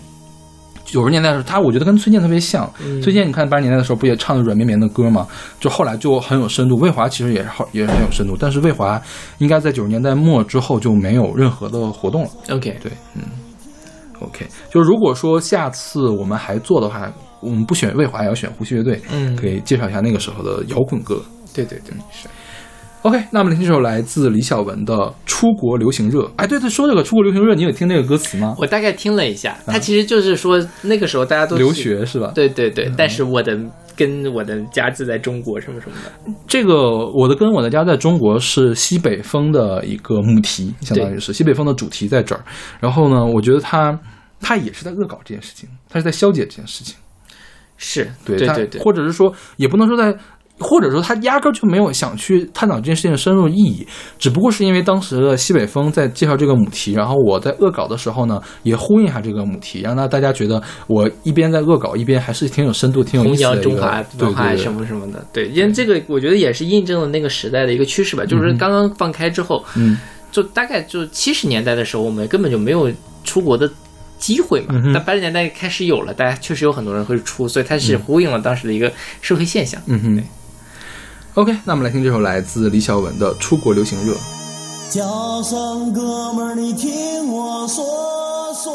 九十年代的时候，他我觉得跟崔健特别像。嗯崔健你看八十年代的时候不也唱的软绵绵的歌吗？就后来就很有深度。魏华其实也是好也是很有深度，但是魏华应该在九十年代末之后就没有任何的活动了。OK，对，嗯，OK，就如果说下次我们还做的话，我们不选魏华，也要选呼吸乐队，嗯可以介绍一下那个时候的摇滚歌。对对对，是 OK，那我们听这首来自李小文的《出国流行热》。哎，对对，说这个出国流行热，你有听那个歌词吗？我大概听了一下，他其实就是说那个时候大家都留，学是吧？对对对，但是我的跟我的家就在中国什么什么的，这个我的跟我的家在中国是西北风的一个母题，相当于是西北风的主题在这儿。然后呢，我觉得他他也是在恶搞这件事情，他是在消解这件事情。是对对对，或者是说，也不能说在或者说他压根儿就没有想去探讨这件事情的深入意义，只不过是因为当时的西北风在介绍这个母题，然后我在恶搞的时候呢，也呼应一下这个母题，让大大家觉得我一边在恶搞，一边还是挺有深度、挺有弘意思的一个扬中华对文化什对对，么什么的，对，因为这个我觉得也是印证了那个时代的一个趋势吧，就是刚刚放开之后，嗯，就大概就七十年代的时候，我们根本就没有出国的机会嘛。但八十年代开始有了，大家确实有很多人会出，所以它是呼应了当时的一个社会现象。嗯哼。OK，那我们来听这首来自李小文的《出国流行热》。叫声哥们儿，你听我说说，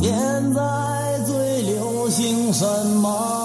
现在最流行什么？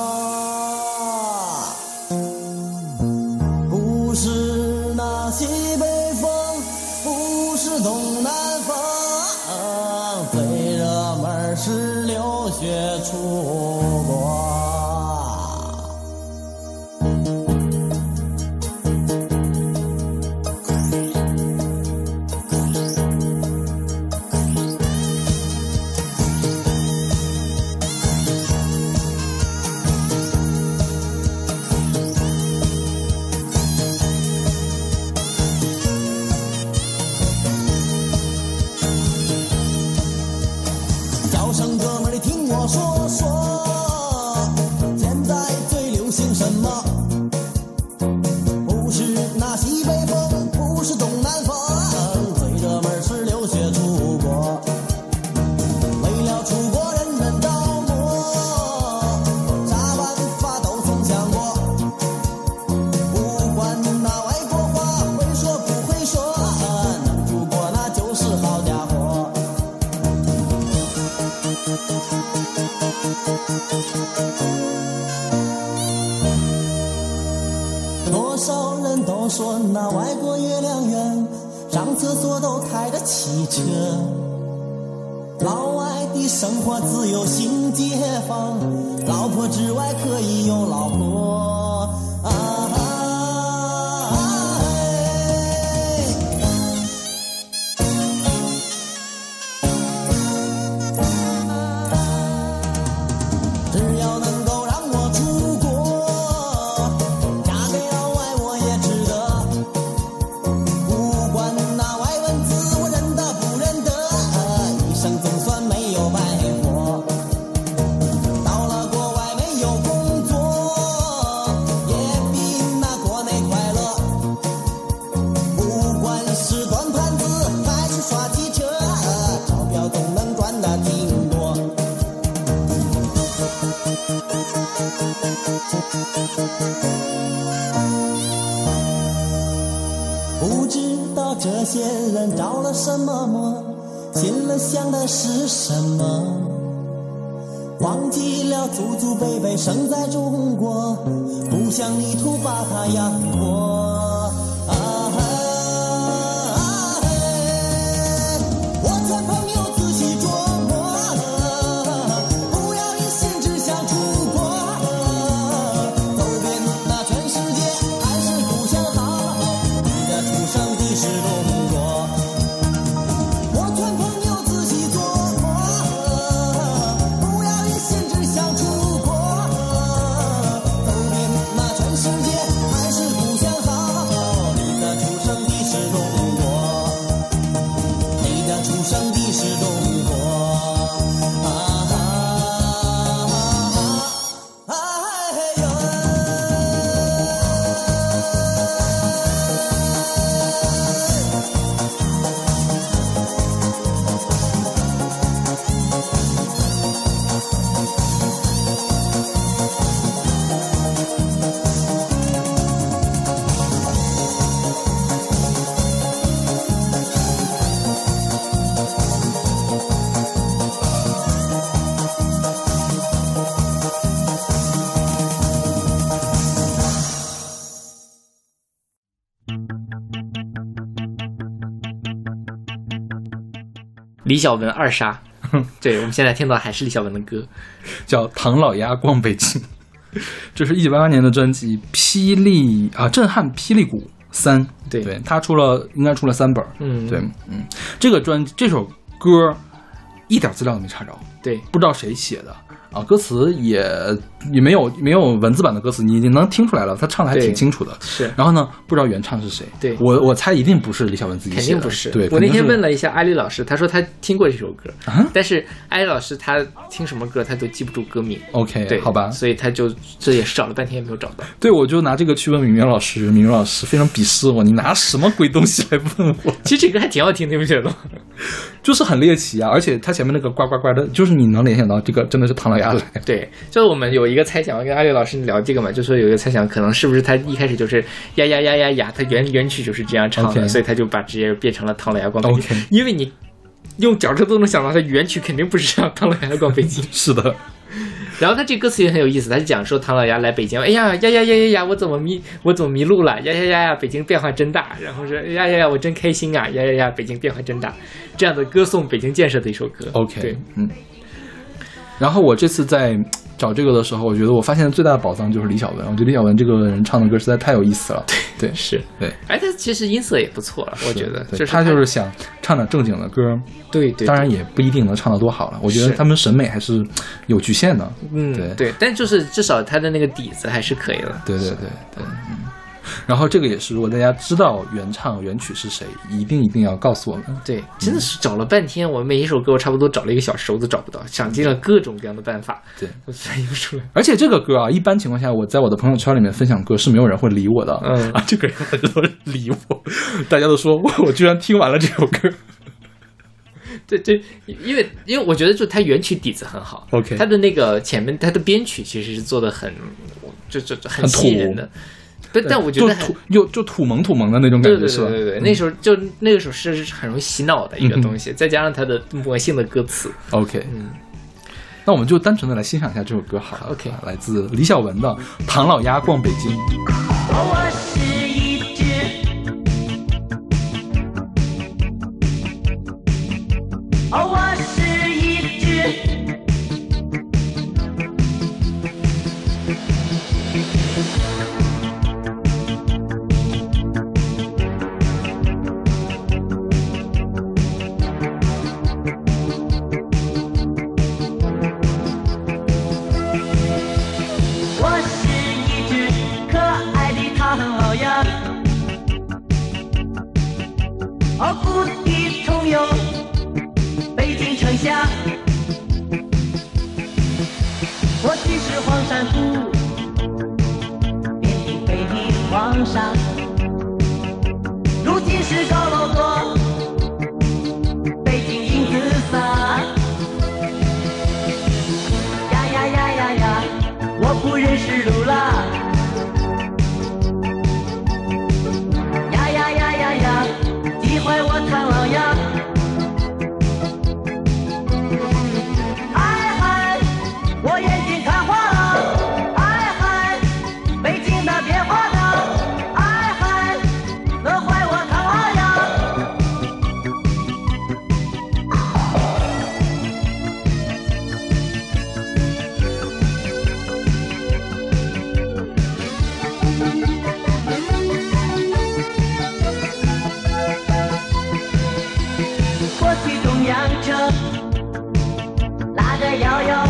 汽车。老外的生活自由新解放，老婆之外可以有老婆。生在中国，不想泥土把它养活。李小文二杀，对我们现在听到还是李小文的歌。叫《唐老鸭逛北京》，这是一九八八年的专辑《霹雳》啊，震撼霹雳鼓三。对对，他出了应该出了三本。嗯对，嗯，这个专这首歌一点资料都没查着，对，不知道谁写的。啊，歌词也也没有没有文字版的歌词，你你能听出来了，他唱的还挺清楚的。是然后呢，不知道原唱是谁。对我我猜一定不是李小文自己写的，肯定不是。对，我那天问了，一下艾丽老师，他说他听过这首歌，啊但是艾丽老师他听什么歌他都记不住歌名。OK，对，好吧，所以他就这也是找了半天也没有找到。对我就拿这个去问敏敏老师，敏敏老师非常鄙视我，你拿什么鬼东西来问我？其实这歌还挺好听，你不觉得吗？就是很猎奇啊，而且他前面那个呱呱呱的，就是你能联想到这个真的是唐老鸭来。对，就是我们有一个猜想，我跟阿六老师聊这个嘛，就说有一个猜想，可能是不是他一开始就是呀呀呀呀呀，他原原曲就是这样唱的所以他就把直接变成了唐老鸭逛北京因为你用脚趾都能想到，他原曲肯定不是让唐老鸭逛北京。是的，然后他这歌词也很有意思，他就讲说唐老鸭来北京，哎呀呀呀呀呀呀，我怎么迷我怎么迷路了？呀呀呀呀，北京变化真大。然后说呀呀呀，我真开心啊！呀呀呀，北京变化真大。这样的歌颂北京建设的一首歌。OK，对，嗯。然后我这次在找这个的时候，我觉得我发现最大的宝藏就是李小文。我觉得李小文这个人唱的歌实在太有意思了。对，对是，对，哎，他其实音色也不错了，我觉得，对就是他就是想唱点正经的歌，对对，当然也不一定能唱得多好了。我觉得他们审美还是有局限的。嗯对对，但就是至少他的那个底子还是可以的。对对对对，嗯。然后这个也是，如果大家知道原唱原曲是谁，一定一定要告诉我们。对，真的是找了半天，我每一首歌我差不多找了一个小时，我都找不到，想尽了各种各样的办法，对，我翻译不出来。而且这个歌啊，一般情况下我在我的朋友圈里面分享歌是没有人会理我的。嗯啊，这个人很多人理我，大家都说我我居然听完了这首歌。对对，因为因为我觉得就他原曲底子很好 OK 他的那个前面他的编曲其实是做的很，就就就很吸引人的。但但我觉得很就土又就土萌土萌的那种感觉，是吧？对对对对，那时候就那个时候是很容易洗脑的一个东西，再加上它的魔性的歌词，OK，嗯，那我们就单纯的来欣赏一下这首歌好了。OK 啊来自李小文的《唐老鸭逛北京》。我是一只，摇摇。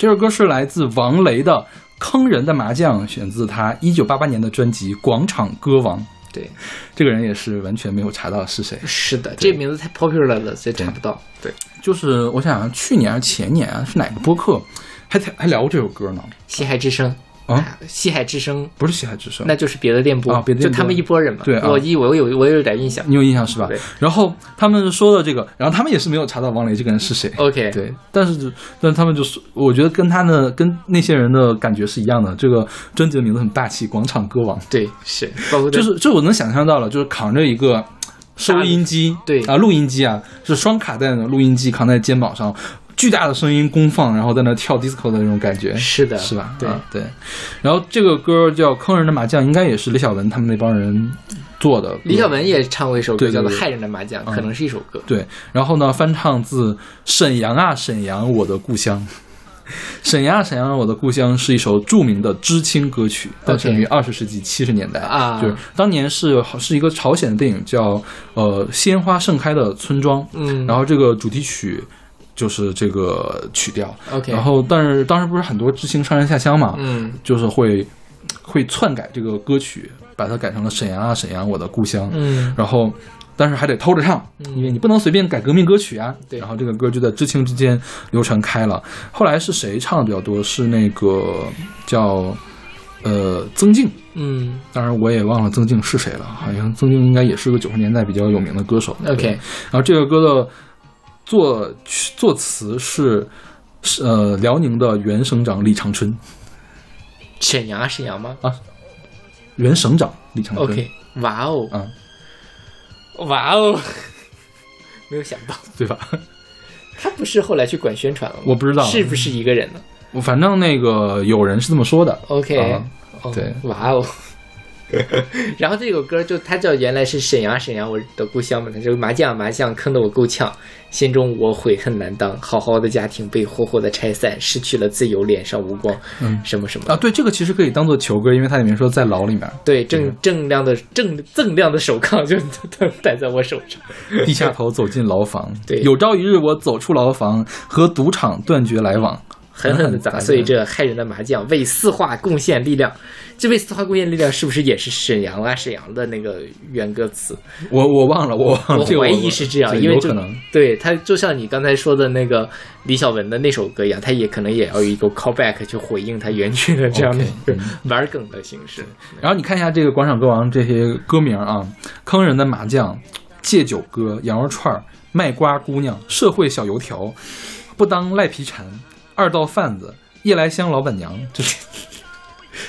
这首歌是来自王雷的《坑人的麻将》，选自他一九八八年的专辑《广场歌王》。对，这个人也是完全没有查到是谁。是的，这名字太 popular 了，所以查不到。对，就是我想想，去年还是前年啊，是哪个播客还还聊过这首歌呢？西海之声啊，西海之声，不是西海之声，那就是别的电波啊别的就他们一波人嘛。对啊我一我有我有点印象。你有印象是吧对？然后他们说的这个，然后他们也是没有查到王雷这个人是谁。OK，对，但是但他们就是，我觉得跟他的跟那些人的感觉是一样的。这个专辑的名字很霸气，《广场歌王》，对是，包括就是就我能想象到了，就是扛着一个收音机，对啊，录音机啊，是双卡带的录音机扛在肩膀上，巨大的声音公放，然后在那跳 disco 的那种感觉，是的是吧？对啊对。然后这个歌叫《坑人的麻将》，应该也是李小文他们那帮人做的。李小文也唱过一首歌叫做《害人的麻将》，嗯可能是一首歌。对，然后呢，翻唱自沈阳啊，沈阳，我的故乡。沈阳啊，沈阳，我的故乡是一首著名的知青歌曲，诞生于二十世纪七十年代啊就是当年是是一个朝鲜的电影叫呃《鲜花盛开的村庄》，嗯然后这个主题曲就是这个曲调 OK 然后但是当时不是很多知青上山下乡嘛，嗯就是会会篡改这个歌曲，把它改成了沈阳啊，沈阳，我的故乡，嗯然后但是还得偷着唱，因为你不能随便改革命歌曲啊。对然后这个歌就在知青之间流传开了。后来是谁唱的比较多？是那个叫呃曾静，嗯当然我也忘了曾静是谁了，好像曾静应该也是个九十年代比较有名的歌手。OK 然后这个歌的作曲作词是是呃辽宁的原省长李长春，沈阳啊沈阳吗啊原省长李长春。？OK，哇哦，嗯，哇哦，没有想到对吧？他不是后来去管宣传了吗？我不知道是不是一个人呢我反正那个有人是这么说的。？OK，对哇哦。然后这首歌就它叫原来是沈阳啊沈阳我的故乡嘛，它就麻将啊麻将坑得我够呛，心中我悔恨难当，好好的家庭被活活的拆散，失去了自由，脸上无光，嗯。什么什么。啊，对，这个其实可以当做球歌，因为它里面说在牢里面，对正正亮的正锃亮的手铐就戴在我手上，低下头走进牢房。对。有朝一日我走出牢房，和赌场断绝来往，狠狠的砸碎这害人的麻将，为四化贡献力量。这为四化贡献力量是不是也是沈阳啊沈阳的那个原歌词？我我忘了，我忘了，我怀疑是这样，因为就可能。对他就像你刚才说的那个李小文的那首歌一样，他也可能也要有一个 callback 去回应他原曲的这样的一个玩梗的形式。然后你看一下这个广场歌王这些歌名啊，坑人的麻将、戒酒歌、羊肉串儿、卖瓜姑娘、社会小油条、不当赖皮蝉、二道贩子、夜来香老板娘，就是。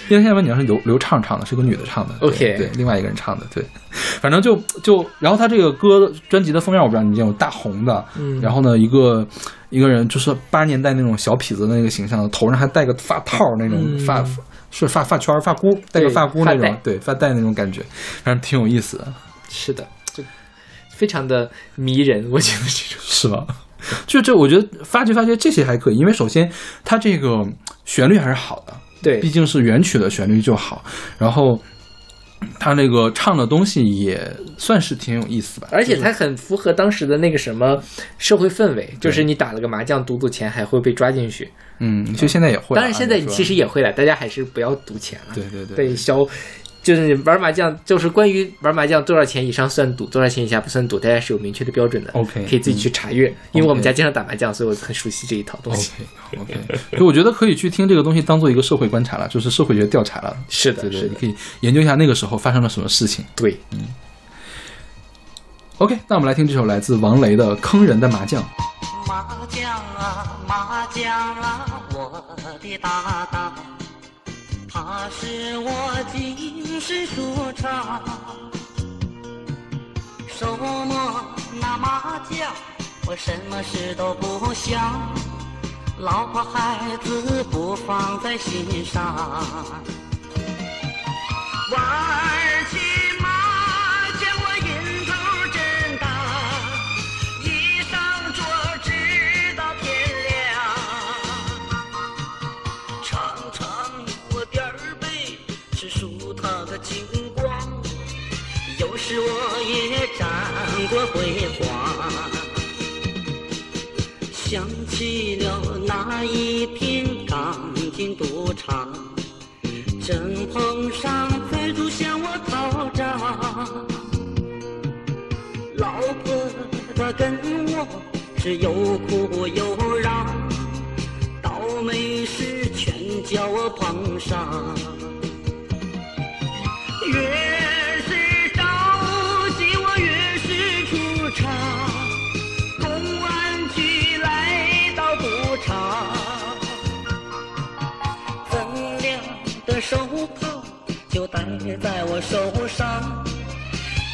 夜来香老板娘是刘刘畅唱的，是个女的唱的。OK 对，另外一个人唱的。对，反正就就，然后他这个歌专辑的封面我不知道你见过，大红的，嗯然后呢一个一个人就是八十年代那种小痞子的那个形象，头上还戴个发套那种嗯发。是发发圈发箍，戴个发箍那种，对发带那种感觉，反正挺有意思的，是的，就非常的迷人，我觉得这种是吧？就这，我觉得发掘发掘这些还可以，因为首先它这个旋律还是好的，对毕竟是原曲的旋律就好，然后他那个唱的东西也算是挺有意思吧，而且它很符合当时的那个什么社会氛围，就是你打了个麻将赌赌钱还会被抓进去。嗯，其实现在也会啊，当然现在其实也会了，大家还是不要赌钱了。对对对对，消就是玩麻将，就是关于玩麻将多少钱以上算赌，多少钱以下不算赌，大家是有明确的标准的。OK，可以自己去查阅，因为我们家经常打麻将，所以我很熟悉这一套东西。OK 以我觉得可以去听这个东西当做一个社会观察了，就是社会学调查了。是的，对对，是的，你可以研究一下那个时候发生了什么事情。对。嗯 OK，那我们来听这首来自王雷的《坑人的麻将》。麻将啊，麻将啊，我的搭档，他是我精神舒畅。手摸那麻将，我什么事都不想，老婆孩子不放在心上。玩儿去输他个精光，有时我也沾过辉煌。想起了那一天刚进赌场，正碰上财主向我讨账。老婆她跟我是有哭有嚷，倒霉事全叫我碰上。别在我手上。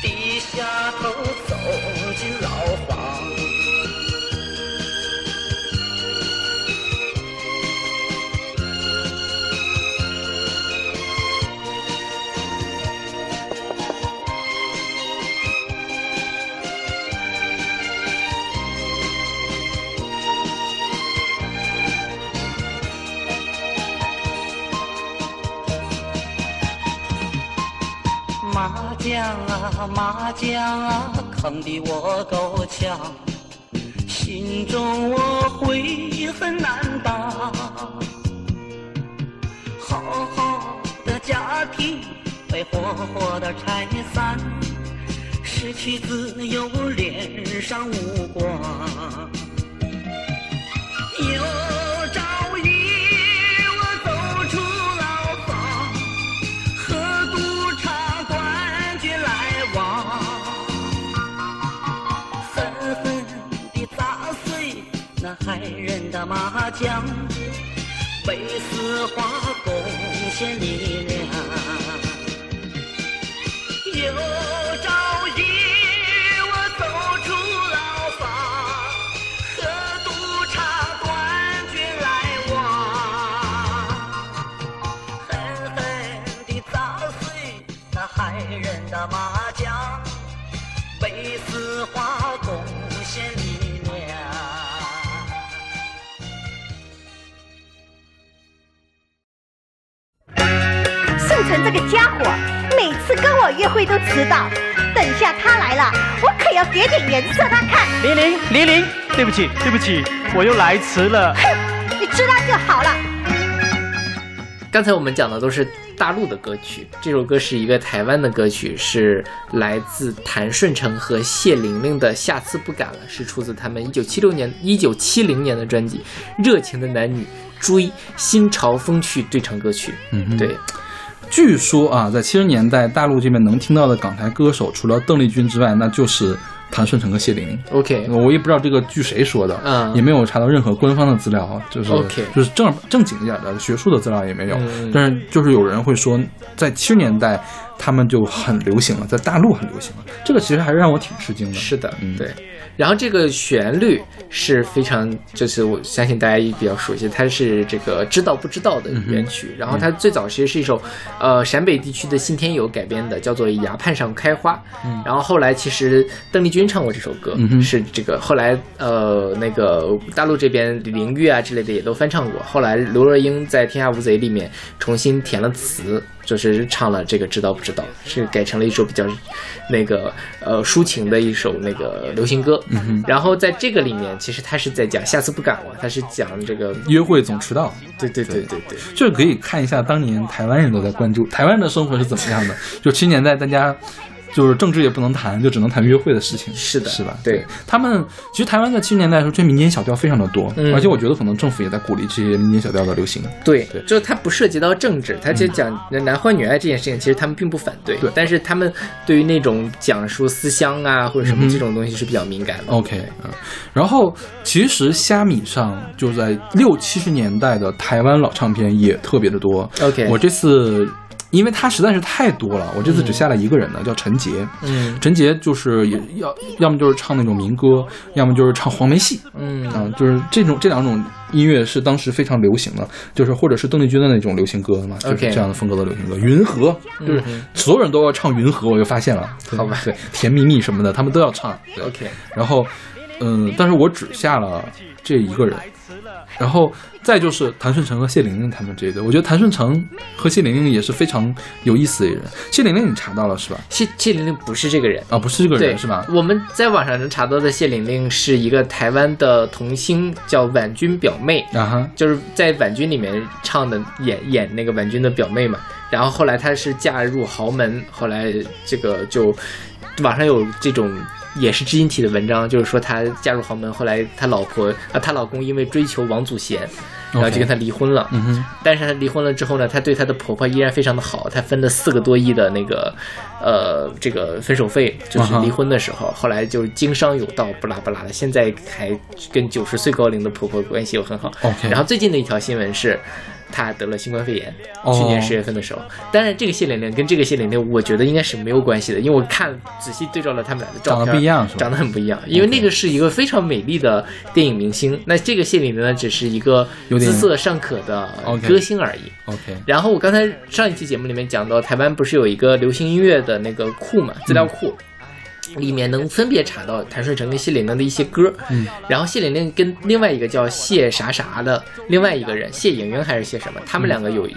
低下头走进牢房。麻将啊，麻将啊，坑得我够呛，心中我悔恨难当。好好的家庭被活活的拆散，失去自由，脸上无光。有害人的麻将，为丝滑贡献力量。有朝一这个家伙，每次跟我约会都迟到。等下他来了，我可要给点颜色他看。玲玲，玲玲，对不起，对不起，我又来迟了。哼，你知道就好了。刚才我们讲的都是大陆的歌曲，这首歌是一个台湾的歌曲，是来自谭顺成和谢玲玲的《下次不敢了》，是出自他们一九七六年、一九七零年的专辑《热情的男女追新潮风趣对唱歌曲》。嗯哼对，据说啊，在七十年代大陆这边能听到的港台歌手，除了邓丽君之外，那就是谭顺成和谢玲玲。OK，我也不知道这个据谁说的，嗯也没有查到任何官方的资料啊，就是 OK 就是正正经一点的学术的资料也没有，嗯但是就是有人会说，在七十年代他们就很流行了，在大陆很流行了。这个其实还是让我挺吃惊的。是的，嗯对。然后这个旋律是非常，就是我相信大家也比较熟悉，它是这个知道不知道的原曲。然后它最早其实是一首，呃，陕北地区的信天游改编的，叫做《崖畔上开花》。嗯然后后来其实邓丽君唱过这首歌，嗯是这个后来呃那个大陆这边李玲玉啊之类的也都翻唱过。后来刘若英在《天下无贼》里面重新填了词。就是唱了这个知道不知道，是改成了一首比较那个呃抒情的一首那个流行歌。嗯然后在这个里面，其实他是在讲下次不敢了，他是讲这个约会总迟到，对对对对对，就是可以看一下当年台湾人都在关注台湾的生活是怎么样的。就七十年代，大家就是政治也不能谈，就只能谈约会的事情。是的是吧？对他们，其实台湾在七十年代的时候，这民间小调非常的多，嗯而且我觉得可能政府也在鼓励这些民间小调的流行。对对，就是它不涉及到政治，它就讲男欢女爱这件事情，其实他们并不反对，对但是他们对于那种讲述思乡啊或者什么这种东西是比较敏感的。OK，嗯，然后其实虾米上就在六七十年代的台湾老唱片也特别的多。OK 我这次因为他实在是太多了，我这次只下了一个人呢，叫陈杰。嗯陈杰就是也要要么就是唱那种民歌，要么就是唱黄梅戏。嗯啊，就是这种这两种音乐是当时非常流行的，就是或者是邓丽君的那种流行歌嘛，就是这样的风格的流行歌。云和就是嗯所有人都要唱云和，我就发现了，对好吧对，甜蜜蜜什么的，他们都要唱。然后，嗯，但是我只下了这一个人，然后再就是谭顺成和谢玲玲他们这一对，我觉得谭顺成和谢玲玲也是非常有意思的人。谢玲玲你查到了是吧？谢谢玲玲不是这个人。啊，不是这个，人是吧？我们在网上能查到的谢玲玲是一个台湾的童星，叫婉君表妹。啊哈，就是在婉君里面唱的演演那个婉君的表妹嘛，然后后来她是嫁入豪门，后来这个就网上有这种也是知音体的文章，就是说她嫁入豪门，后来他老婆啊她老公因为追求王祖贤，然后就跟他离婚了。但是她离婚了之后呢，她对她的婆婆依然非常的好，她分了四个多亿的那个，呃，这个分手费，就是离婚的时候，后来就是经商有道，不拉不拉的，现在还跟九十岁高龄的婆婆关系又很好。然后最近的一条新闻是。她得了新冠肺炎，哦去年十月份的时候。当然，这个谢玲玲跟这个谢玲玲，我觉得应该是没有关系的，因为我看仔细对照了他们俩的照片，长得不一样长得很不一样。因为那个是一个非常美丽的电影明星，那这个谢玲玲呢，只是一个姿色尚可的歌星而已。OK，然后我刚才上一期节目里面讲到，台湾不是有一个流行音乐的那个库嘛，资料库。里面能分别查到谭顺成跟谢玲玲的一些歌，嗯，然后谢玲玲跟另外一个叫谢啥啥的另外一个人谢莹莹还是谢什么，他们两个有一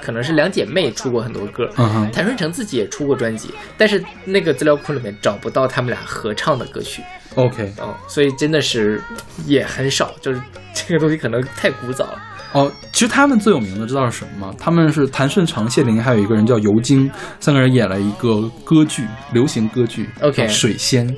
可能是两姐妹出过很多歌，嗯谭顺成自己也出过专辑，但是那个资料库里面找不到他们俩合唱的歌曲，OK，哦，所以真的是也很少，就是这个东西可能太古早了。哦，其实他们最有名的知道是什么吗？他们是谭顺成、谢玲玲，还有一个人叫尤京，三个人演了一个歌剧，流行歌剧 OK《水仙》。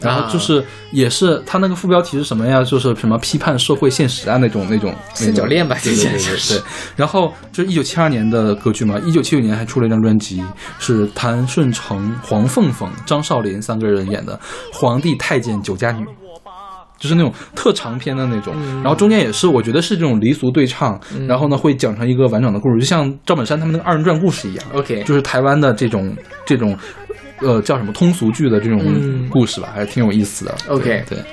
然后啊就是，也是他那个副标题是什么呀？就是什么批判社会现实啊那种那种三角恋吧对对对。然后就是一九七二年的歌剧嘛，一九七九年还出了一张专辑，是谭顺成、黄凤凤、张少林三个人演的《皇帝太监酒家女》。就是那种特长篇的那种，然后中间也是，我觉得是这种离俗对唱，然后呢会讲成一个完整的故事，就像赵本山他们那个二人转故事一样。OK 就是台湾的这种这种，呃，叫什么通俗剧的这种嗯故事吧，还是挺有意思的。OK 对，对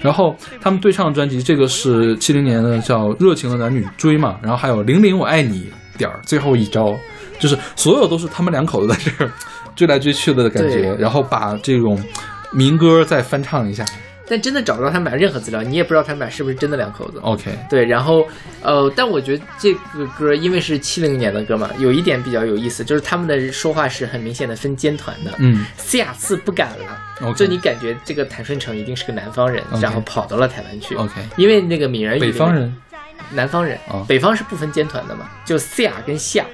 然后他们对唱专辑，这个是七零年的叫《热情的男女追》嘛，然后还有《零零我爱你》点儿最后一招，就是所有都是他们两口子在这儿 追来追去的感觉，然后把这种民歌再翻唱一下。但真的找不到他们俩任何资料，你也不知道他们俩是不是真的两口子。OK，对，然后呃，但我觉得这个歌因为是七零年的歌嘛，有一点比较有意思，就是他们的说话是很明显的分尖团的。嗯，西雅次不敢了。就你感觉这个谭顺成一定是个南方人然后跑到了台湾去。OK 因为那个闽南语北方人，南方人哦北方是不分尖团的嘛，就西雅跟下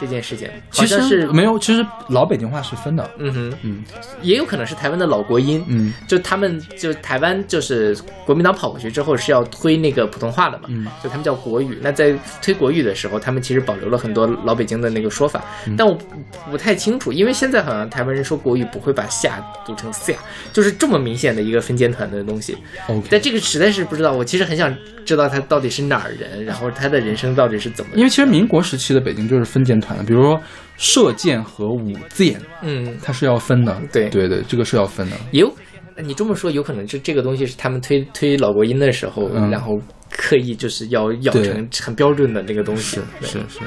这件事情，好其像是没有，其实老北京话是分的。嗯哼，嗯也有可能是台湾的老国音，嗯就他们就台湾就是国民党跑过去之后是要推那个普通话的嘛，嗯就他们叫国语。那在推国语的时候，他们其实保留了很多老北京的那个说法，嗯但我不不太清楚，因为现在好像台湾人说国语不会把下读成下，就是这么明显的一个分间团的东西。，OK。但这个实在是不知道，我其实很想知道他到底是哪儿人，然后他的人生到底是怎么。因为其实民国时期的北京就是分间团团的，比如说射箭和舞箭，嗯，它是要分的。对对对，这个是要分的。有，你这么说有可能这这个东西是他们推推老国音的时候，嗯然后刻意就是要养成很标准的那个东西。是是是。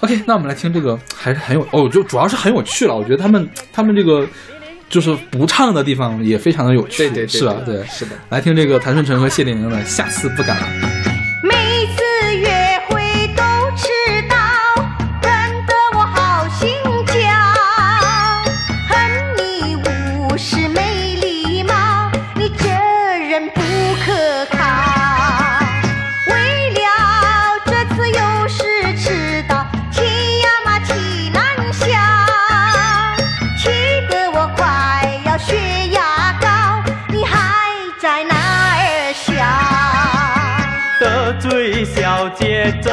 OK，那我们来听这个，还是很有哦，就主要是很有趣了。我觉得他们他们这个就是不唱的地方也非常的有趣，对对对是吧？对对，是的。来听这个谭顺成和谢玲玲的《下次不敢了》。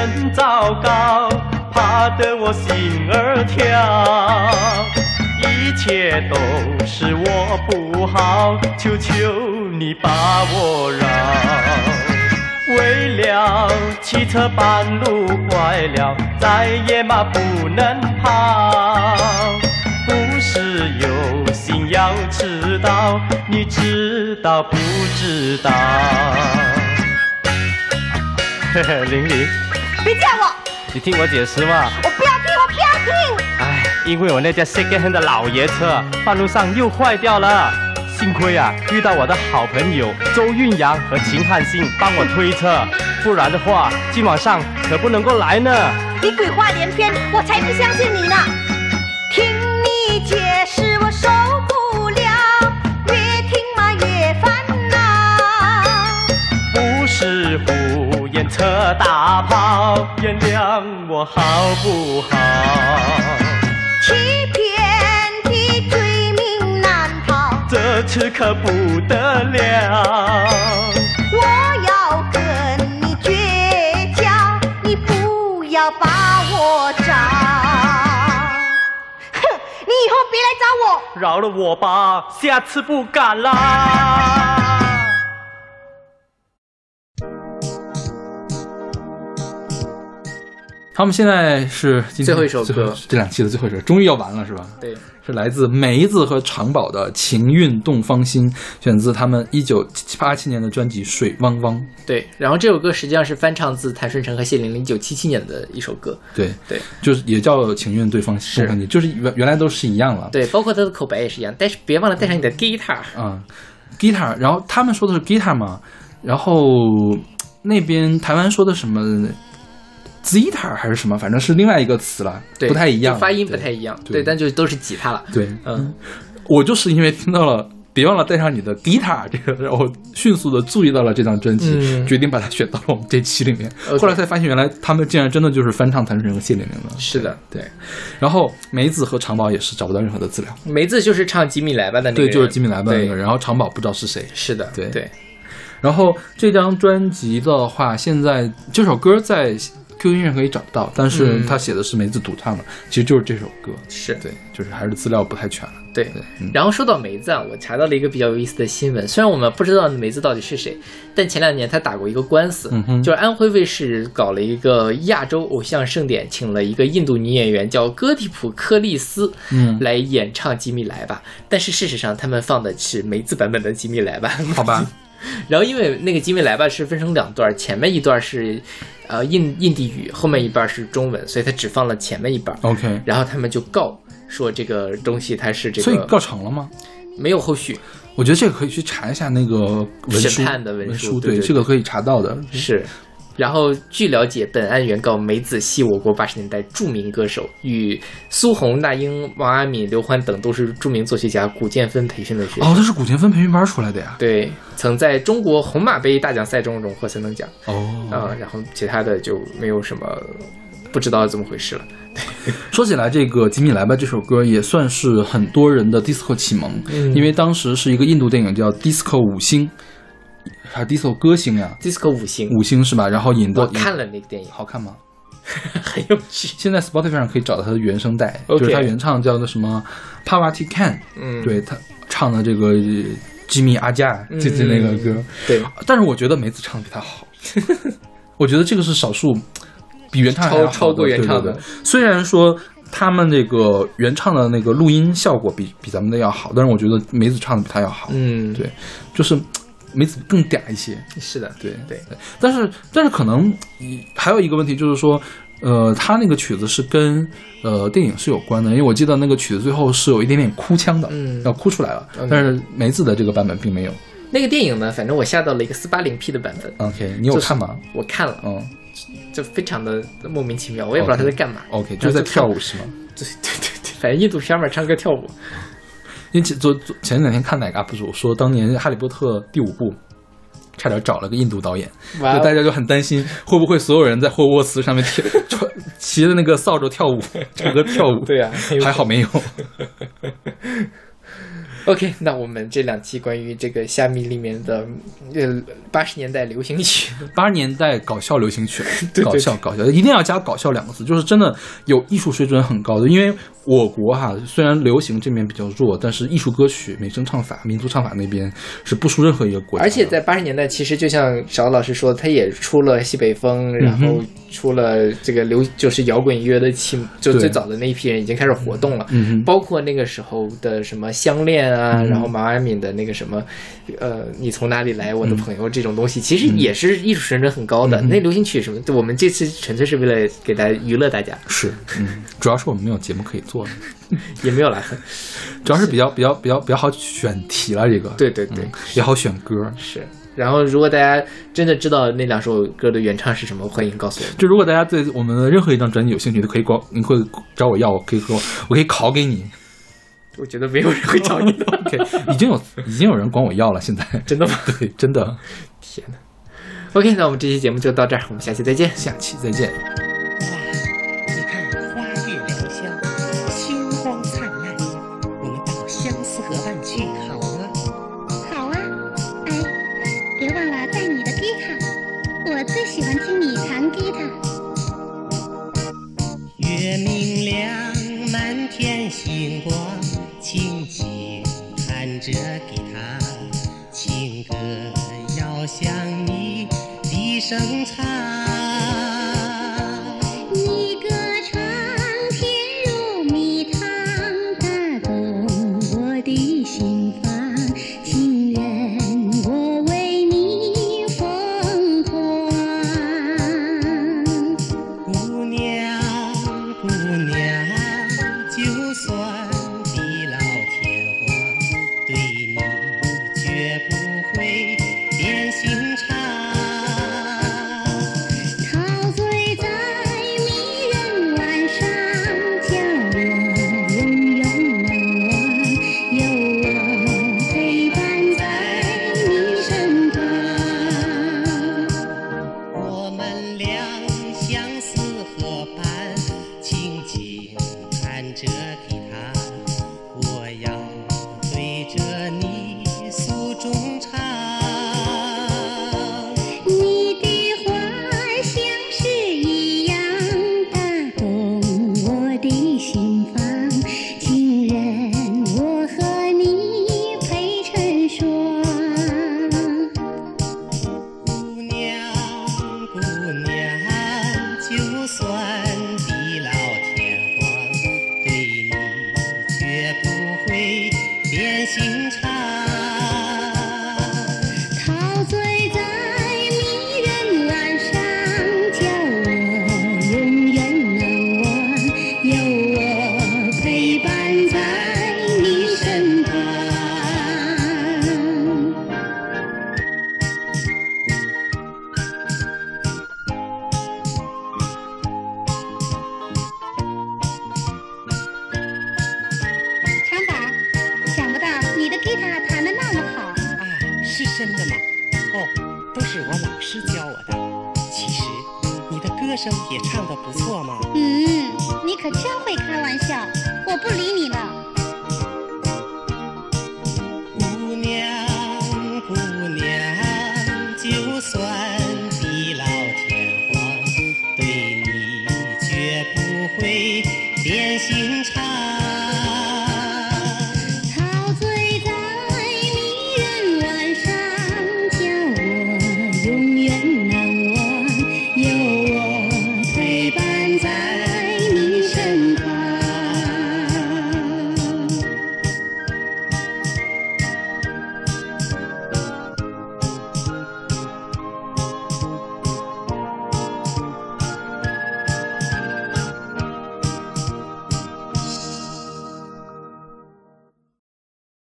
很糟糕，怕得我心儿跳。一切都是我不好，求求你把我饶。为了汽车半路坏了，再也嘛不能跑。不是有心要迟到，你知道不知道？嘿嘿，玲玲，别叫我，你听我解释嘛。我不要听，我不要听。哎，因为我那架 second hand 的老爷车半路上又坏掉了，幸亏啊遇到我的好朋友周韵阳和秦汉信帮我推车，不然的话今晚上可不能够来呢。你鬼话连篇，我才不相信你呢。听你解释我受胡言扯大炮，原谅我好不好？欺骗的罪名难逃，这次可不得了。我要跟你绝交，你不要把我找。哼，你以后别来找我。饶了我吧，下次不敢啦。他们现在是今天最后一首歌这两期的最后一首，终于要完了是吧？对，是来自梅子和长宝的《情韵动芳心》，选自他们一九八七年的专辑《水汪汪》。对，然后这首歌实际上是翻唱自谭顺成和谢玲玲一九七七年的一首歌。对对就是也叫情韵对方心，就是原原来都是一样了。对，包括他的口白也是一样，但是别忘了带上你的 guitar。嗯，guitar，然后他们说的是 guitar 嘛，然后那边台湾说的什么 zither 还是什么，反正是另外一个词了，对，不太一样，发音不太一样。对对，但就都是吉他了。对，嗯，我就是因为听到了。别忘了带上你的 guitar，这个然后迅速的注意到了这张专辑，嗯决定把它选到了我们这期里面。后来才发现，原来他们竟然真的就是翻唱谭顺成和谢玲玲的。是的，对。然后梅子和长宝也是找不到任何的资料，梅子就是唱《吉米来吧》的那个对，就是吉米来吧那个人。然后长宝不知道是谁。是的，对对，然后这张专辑的话，现在这首歌在 QQ 音乐可以找到，但是嗯他写的是梅子独唱的，其实就是这首歌。是对，就是还是资料不太全了。对对嗯。然后说到梅子啊，我查到了一个比较有意思的新闻，虽然我们不知道梅子到底是谁，但前两年他打过一个官司，嗯就是安徽卫视搞了一个亚洲偶像盛典，请了一个印度女演员叫戈蒂普克利斯，嗯来演唱《吉米来吧》，但是事实上他们放的是梅子版本的《吉米来吧》，好吧。然后因为那个《吉米来吧》是分成两段，前面一段是呃印印地语，后面一半是中文，所以他只放了前面一半。OK，然后他们就告说这个东西它是这个所以告成了吗？没有后续，我觉得这个可以去查一下那个文书审判的文文书对对这个可以查到的。是。然后据了解，本案原告梅子系我国八十年代著名歌手，与苏红、那英、王阿敏、刘欢等都是著名作曲家古建芬培训的学生。哦，他是古建芬培训班出来的呀。对，曾在中国红马杯大奖赛中荣获三等奖哦，啊、然后其他的就没有什么不知道怎么回事了。说起来，这个《吉米来吧》这首歌也算是很多人的 disco 启蒙，嗯因为当时是一个印度电影叫《disco 五星》，还是 disco 歌星呀、disco 五星，五星是吧？然后引到我看了那个电影，好看吗？很有趣。现在 Spotify 上可以找到它的原声带 OK 就是它原唱叫做什么？Pawatikan 嗯，对他唱的这个吉米阿加，嗯就是那个歌。对，但是我觉得梅子唱的比他好，我觉得这个是少数比原唱的超超过原唱的虽然说他们这个原唱的那个录音效果比比咱们的要好，但是我觉得梅子唱的比他要好。嗯，对，就是梅子更嗲一些。是的，对对，但是但是可能嗯还有一个问题就是说，呃，他那个曲子是跟呃电影是有关的，因为我记得那个曲子最后是有一点点哭腔的，嗯要哭出来了。但是梅子的这个版本并没有。那个电影呢，反正我下到了一个四八零 P 的版本，OK，你有就是看吗？我看了，嗯就非常的莫名其妙，我也不知道他在干嘛。，OK，就是在跳舞是吗？对对对对，反正印度片嘛，唱歌跳舞。因为前昨昨前两天看哪个 UP 主说，当年《哈利波特》第五部。差点找了个印度导演，就大家就很担心，会不会所有人在霍格沃茨上面跳，穿骑着那个扫帚跳舞，唱歌跳舞？对啊还好没有。OK，那我们这两期关于这个虾米里面的呃八十年代流行曲，八十年代搞笑流行曲，对搞笑搞笑，一定要加搞笑两个字，就是真的有艺术水准很高的。因为我国哈虽然流行这面比较弱，但是艺术歌曲、美声唱法、民族唱法那边是不输任何一个国家。而且在八十年代，其实就像邵老师说，他也出了西北风，然后出了这个流就是摇滚音乐的起，就最早的那一批人已经开始活动了。包括那个时候的什么相恋啊，嗯然后毛阿敏的那个什么，呃，你从哪里来，我嗯的朋友、这种东西，其实也是艺术水准很高的。那流行曲什么，我们这次纯粹是为了给大家娱乐大家，是，嗯，主要是我们没有节目可以做，也没有啦。主要是比较比较比较比较好选题了，这个对对对，嗯也好选歌。是。然后，如果大家真的知道那两首歌的原唱是什么，欢迎告诉我们。就如果大家对我们的任何一张专辑有兴趣，都可以光，你会找我要，我可以说我，我可以拷给你。我觉得没有人会找你的。OK，已经有已经有人管我要了，现在真的吗？对，真的。天哪！OK，那我们这期节目就到这儿，我们下期再见。下期再见。生菜。